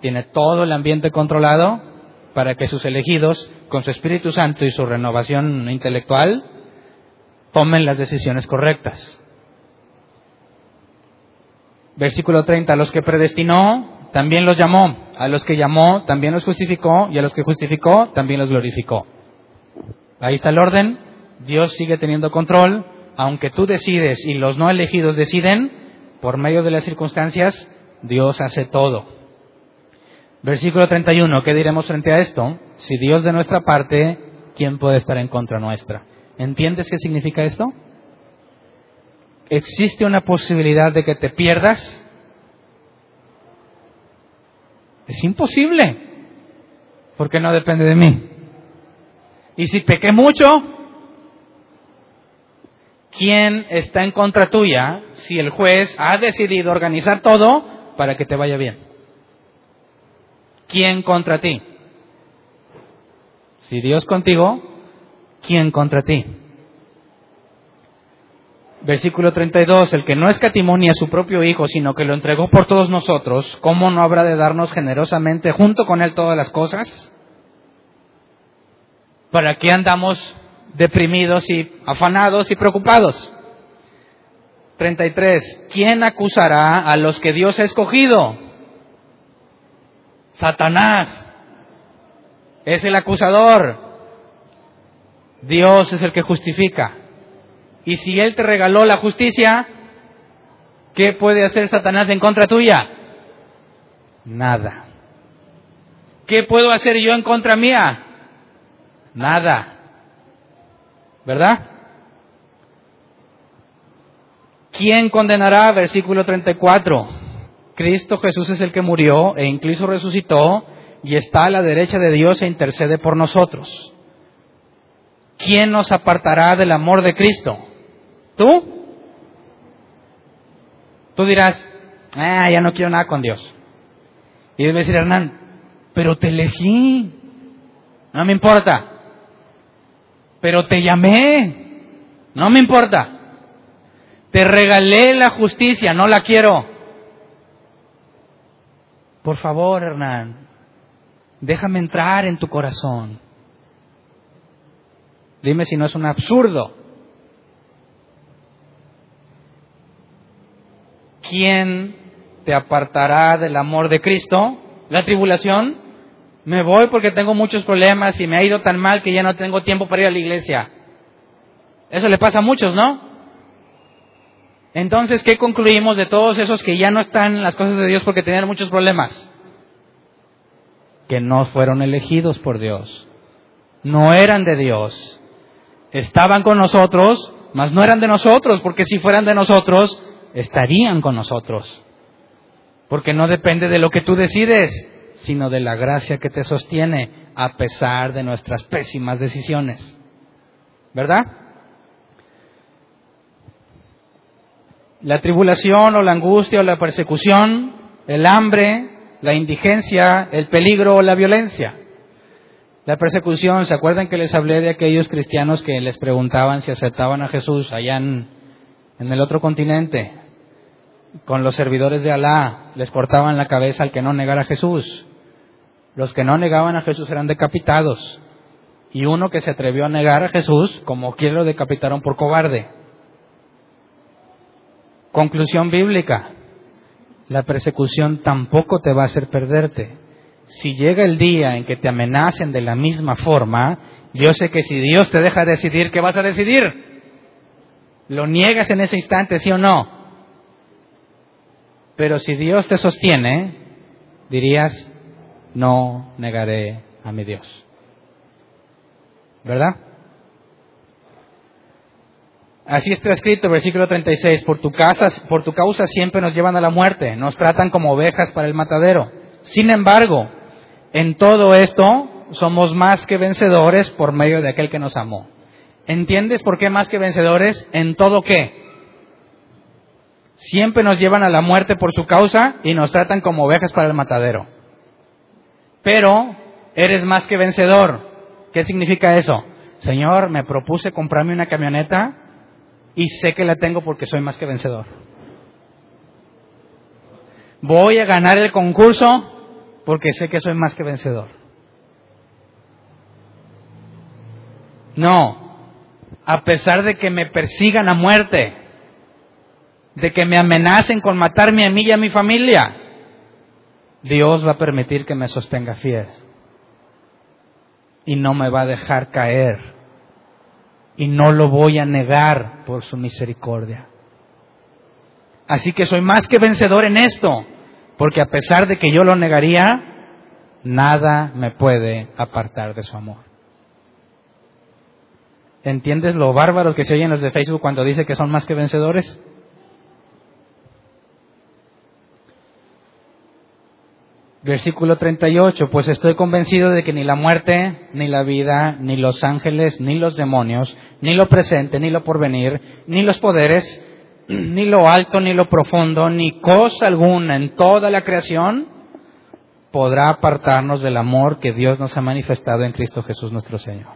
Tiene todo el ambiente controlado para que sus elegidos, con su Espíritu Santo y su renovación intelectual, tomen las decisiones correctas. Versículo 30, a los que predestinó, también los llamó, a los que llamó, también los justificó, y a los que justificó, también los glorificó. Ahí está el orden, Dios sigue teniendo control, aunque tú decides y los no elegidos deciden, por medio de las circunstancias, Dios hace todo. Versículo 31, ¿qué diremos frente a esto? Si Dios de nuestra parte, ¿quién puede estar en contra nuestra? ¿Entiendes qué significa esto? ¿Existe una posibilidad de que te pierdas? Es imposible, porque no depende de mí. Y si pequé mucho, ¿quién está en contra tuya si el juez ha decidido organizar todo para que te vaya bien? ¿Quién contra ti? Si Dios contigo, ¿quién contra ti? Versículo 32, el que no escatimó ni a su propio Hijo, sino que lo entregó por todos nosotros, ¿cómo no habrá de darnos generosamente junto con Él todas las cosas? ¿Para qué andamos deprimidos y afanados y preocupados? 33. ¿Quién acusará a los que Dios ha escogido? Satanás es el acusador. Dios es el que justifica. Y si Él te regaló la justicia, ¿qué puede hacer Satanás en contra tuya? Nada. ¿Qué puedo hacer yo en contra mía? Nada. ¿Verdad? ¿Quién condenará? Versículo 34. Cristo Jesús es el que murió e incluso resucitó y está a la derecha de Dios e intercede por nosotros. ¿Quién nos apartará del amor de Cristo? ¿Tú? Tú dirás, ah, ya no quiero nada con Dios. Y debe decir, Hernán, pero te elegí. No me importa. Pero te llamé. No me importa. Te regalé la justicia, no la quiero. Por favor, Hernán, déjame entrar en tu corazón. Dime si no es un absurdo. ¿Quién te apartará del amor de Cristo? ¿La tribulación? Me voy porque tengo muchos problemas y me ha ido tan mal que ya no tengo tiempo para ir a la iglesia. Eso le pasa a muchos, ¿no? Entonces, ¿qué concluimos de todos esos que ya no están en las cosas de Dios porque tenían muchos problemas? Que no fueron elegidos por Dios. No eran de Dios. Estaban con nosotros, mas no eran de nosotros, porque si fueran de nosotros, estarían con nosotros. Porque no depende de lo que tú decides, sino de la gracia que te sostiene a pesar de nuestras pésimas decisiones. ¿Verdad? La tribulación o la angustia o la persecución, el hambre, la indigencia, el peligro o la violencia. La persecución, ¿se acuerdan que les hablé de aquellos cristianos que les preguntaban si aceptaban a Jesús allá en, el otro continente? Con los servidores de Alá, les cortaban la cabeza al que no negara a Jesús. Los que no negaban a Jesús eran decapitados. Y uno que se atrevió a negar a Jesús, como quiera lo decapitaron por cobarde. Conclusión bíblica. La persecución tampoco te va a hacer perderte. Si llega el día en que te amenacen de la misma forma Yo sé que si Dios te deja decidir, ¿qué vas a decidir? ¿Lo niegas en ese instante, sí o no? Pero si Dios te sostiene, dirías, no negaré a mi Dios. ¿Verdad? Así está escrito, versículo 36, por tu, casa, por tu causa siempre nos llevan a la muerte, nos tratan como ovejas para el matadero. Sin embargo, en todo esto somos más que vencedores por medio de aquel que nos amó. ¿Entiendes por qué más que vencedores? ¿En todo qué? Siempre nos llevan a la muerte por su causa y nos tratan como ovejas para el matadero. Pero eres más que vencedor. ¿Qué significa eso? Señor, me propuse comprarme una camioneta y sé que la tengo porque soy más que vencedor. Voy a ganar el concurso porque sé que soy más que vencedor. No, a pesar de que me persigan a muerte, de que me amenacen con matarme a mí y a mi familia, Dios va a permitir que me sostenga fiel. Y no me va a dejar caer. Y no lo voy a negar por su misericordia. Así que soy más que vencedor en esto, porque a pesar de que yo lo negaría, nada me puede apartar de su amor. ¿Entiendes lo bárbaros que se oyen los de Facebook cuando dice que son más que vencedores? Versículo 38, pues estoy convencido de que ni la muerte, ni la vida, ni los ángeles, ni los demonios, ni lo presente, ni lo porvenir, ni los poderes, ni lo alto, ni lo profundo, ni cosa alguna en toda la creación podrá apartarnos del amor que Dios nos ha manifestado en Cristo Jesús nuestro Señor.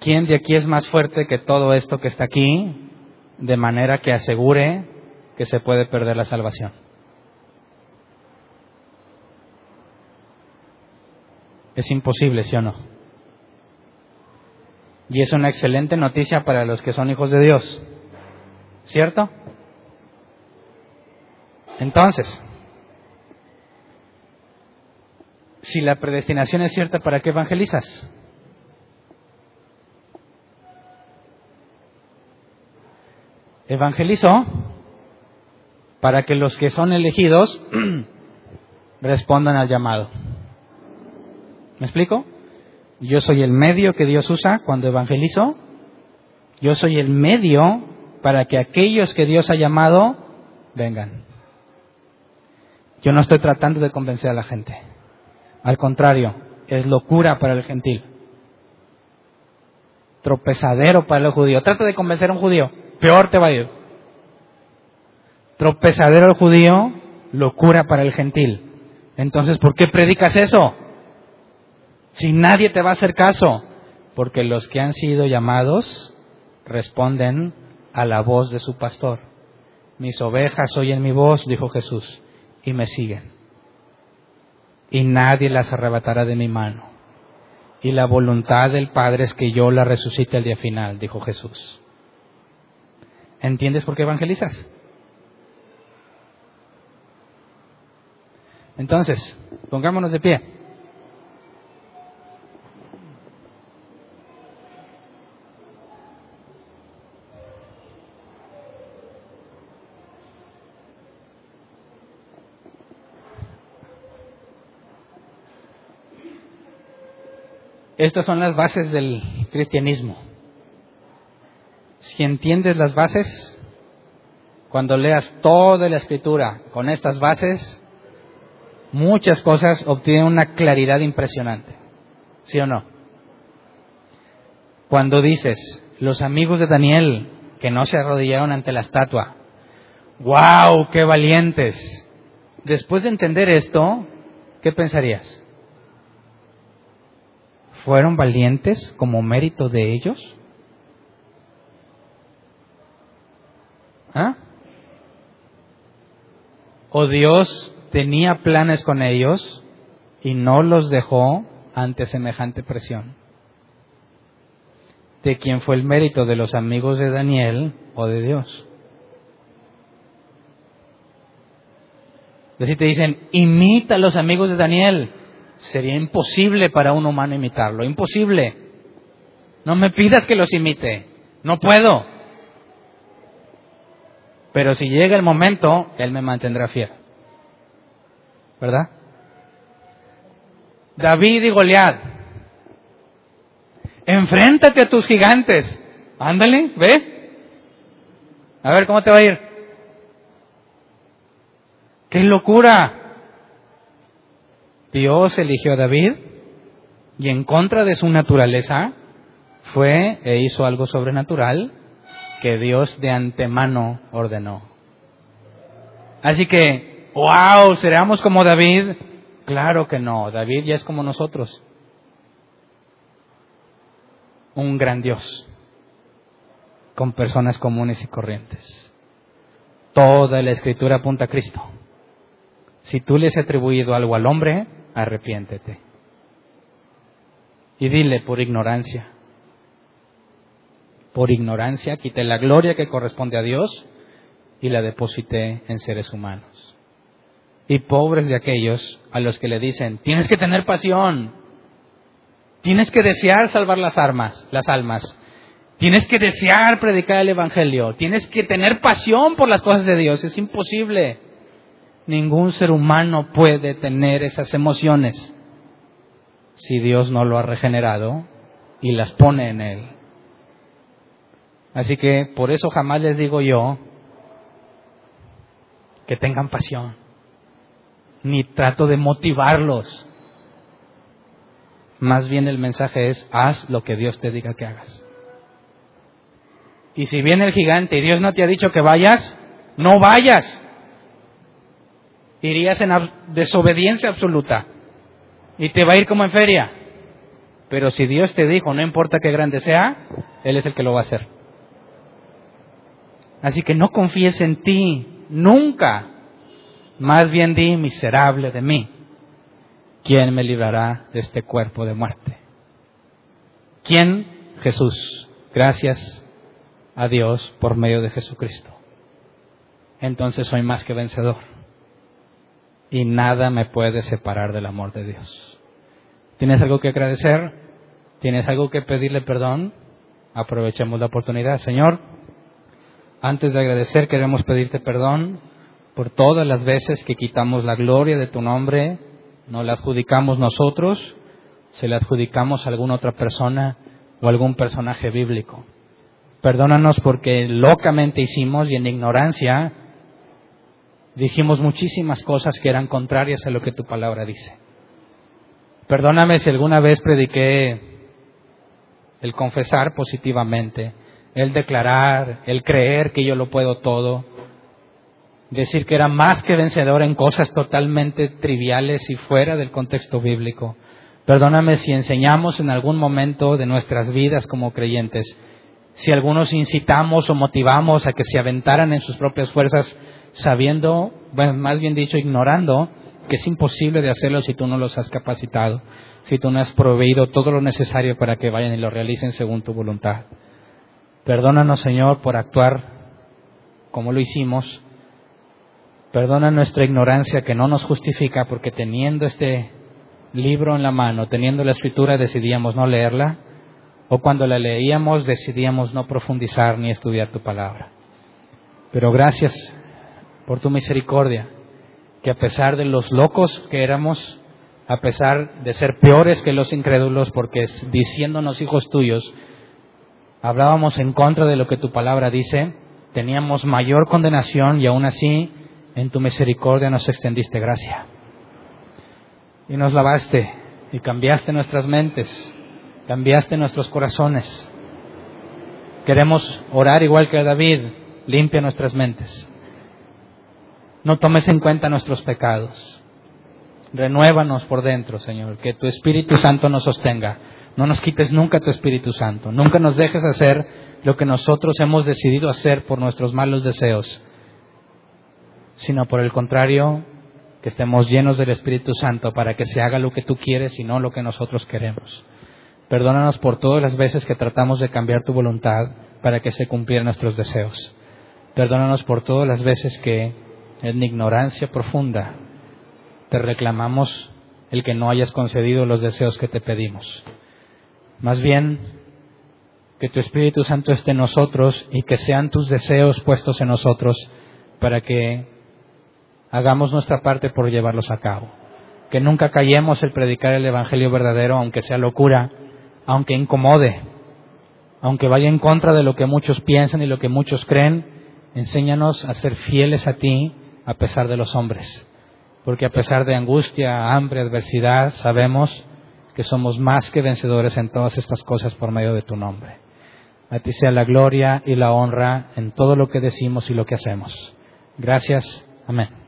¿Quién de aquí es más fuerte que todo esto que está aquí, de manera que asegure que se puede perder la salvación? Es imposible, ¿sí o no? Y es una excelente noticia para los que son hijos de Dios. ¿Cierto? Entonces, si la predestinación es cierta, ¿para qué evangelizas? Evangelizo para que los que son elegidos respondan al llamado. ¿Me explico? Yo soy el medio que Dios usa cuando evangelizo. Yo soy el medio para que aquellos que Dios ha llamado vengan. Yo no estoy tratando de convencer a la gente. Al contrario, es locura para el gentil. Tropezadero para el judío. Trata de convencer a un judío. Peor te va a ir. Tropezadero al judío, locura para el gentil. Entonces, ¿por qué predicas eso? Si nadie te va a hacer caso, porque los que han sido llamados responden a la voz de su pastor. Mis ovejas oyen mi voz, dijo Jesús, y me siguen. Y nadie las arrebatará de mi mano. Y la voluntad del Padre es que yo la resucite el día final, dijo Jesús. ¿Entiendes por qué evangelizas? Entonces, pongámonos de pie. Estas son las bases del cristianismo. Si entiendes las bases, cuando leas toda la escritura con estas bases, muchas cosas obtienen una claridad impresionante. ¿Sí o no? Cuando dices, los amigos de Daniel que no se arrodillaron ante la estatua, ¡wow! ¡Qué valientes! Después de entender esto, ¿qué pensarías? Fueron valientes como mérito de ellos? ¿Ah? ¿O Dios tenía planes con ellos y no los dejó ante semejante presión? ¿De quién fue el mérito de los amigos de Daniel o de Dios? Si te dicen, imita a los amigos de Daniel, Sería imposible para un humano imitarlo, imposible. No me pidas que los imite, no puedo. Pero si llega el momento, Él me mantendrá fiel. ¿Verdad? David y Goliat. Enfréntate a tus gigantes. Ándale, ve. A ver cómo te va a ir. ¡Qué locura! Dios eligió a David y en contra de su naturaleza fue e hizo algo sobrenatural que Dios de antemano ordenó. Así que, wow, ¿seremos como David? Claro que no, David ya es como nosotros. Un gran Dios, con personas comunes y corrientes. Toda la escritura apunta a Cristo. Si tú le has atribuido algo al hombre, arrepiéntete. Y dile por ignorancia, por ignorancia, quité la gloria que corresponde a Dios y la deposité en seres humanos. Y pobres de aquellos a los que le dicen, tienes que tener pasión, tienes que desear salvar las armas, las almas, tienes que desear predicar el evangelio, tienes que tener pasión por las cosas de Dios, es imposible. Ningún ser humano puede tener esas emociones si Dios no lo ha regenerado y las pone en él. Así que por eso jamás les digo yo que tengan pasión, ni trato de motivarlos. Más bien el mensaje es, haz lo que Dios te diga que hagas. Y si viene el gigante y Dios no te ha dicho que vayas, no vayas. Irías en desobediencia absoluta y te va a ir como en feria. Pero si Dios te dijo, no importa qué grande sea, Él es el que lo va a hacer. Así que no confíes en ti, nunca. Más bien di, miserable de mí, ¿quién me librará de este cuerpo de muerte? ¿Quién? Jesús. Gracias a Dios por medio de Jesucristo. Entonces soy más que vencedor. Y nada me puede separar del amor de Dios. ¿Tienes algo que agradecer? ¿Tienes algo que pedirle perdón? Aprovechemos la oportunidad. Señor, antes de agradecer, queremos pedirte perdón por todas las veces que quitamos la gloria de tu nombre, no la adjudicamos nosotros, se la adjudicamos a alguna otra persona o algún personaje bíblico. Perdónanos porque locamente hicimos y en ignorancia dijimos muchísimas cosas que eran contrarias a lo que tu palabra dice. Perdóname si alguna vez prediqué el confesar positivamente el declarar, el creer que yo lo puedo todo, decir que era más que vencedor en cosas totalmente triviales y fuera del contexto bíblico. Perdóname si enseñamos en algún momento de nuestras vidas como creyentes, si algunos incitamos o motivamos a que se aventaran en sus propias fuerzas, sabiendo, bueno, más bien dicho, ignorando que es imposible de hacerlo si tú no los has capacitado, si tú no has proveído todo lo necesario para que vayan y lo realicen según tu voluntad. Perdónanos, Señor, por actuar como lo hicimos. Perdona nuestra ignorancia que no nos justifica porque teniendo este libro en la mano, teniendo la escritura, decidíamos no leerla, o cuando la leíamos decidíamos no profundizar ni estudiar tu palabra. Pero gracias por tu misericordia, que a pesar de los locos que éramos, a pesar de ser peores que los incrédulos, porque diciéndonos hijos tuyos, hablábamos en contra de lo que tu palabra dice, teníamos mayor condenación y aún así en tu misericordia nos extendiste gracia. Y nos lavaste y cambiaste nuestras mentes, cambiaste nuestros corazones. Queremos orar igual que David, limpia nuestras mentes. No tomes en cuenta nuestros pecados. Renuévanos por dentro, Señor, que tu Espíritu Santo nos sostenga no nos quites nunca tu Espíritu Santo. Nunca nos dejes hacer lo que nosotros hemos decidido hacer por nuestros malos deseos, sino por el contrario, que estemos llenos del Espíritu Santo para que se haga lo que tú quieres y no lo que nosotros queremos. Perdónanos por todas las veces que tratamos de cambiar tu voluntad para que se cumplieran nuestros deseos. Perdónanos por todas las veces que en ignorancia profunda te reclamamos el que no hayas concedido los deseos que te pedimos. Más bien, que tu Espíritu Santo esté en nosotros y que sean tus deseos puestos en nosotros para que hagamos nuestra parte por llevarlos a cabo. Que nunca callemos el predicar el Evangelio verdadero, aunque sea locura, aunque incomode, aunque vaya en contra de lo que muchos piensan y lo que muchos creen, enséñanos a ser fieles a ti a pesar de los hombres. Porque a pesar de angustia, hambre, adversidad, sabemos que somos más que vencedores en todas estas cosas por medio de tu nombre. A ti sea la gloria y la honra en todo lo que decimos y lo que hacemos. Gracias. Amén.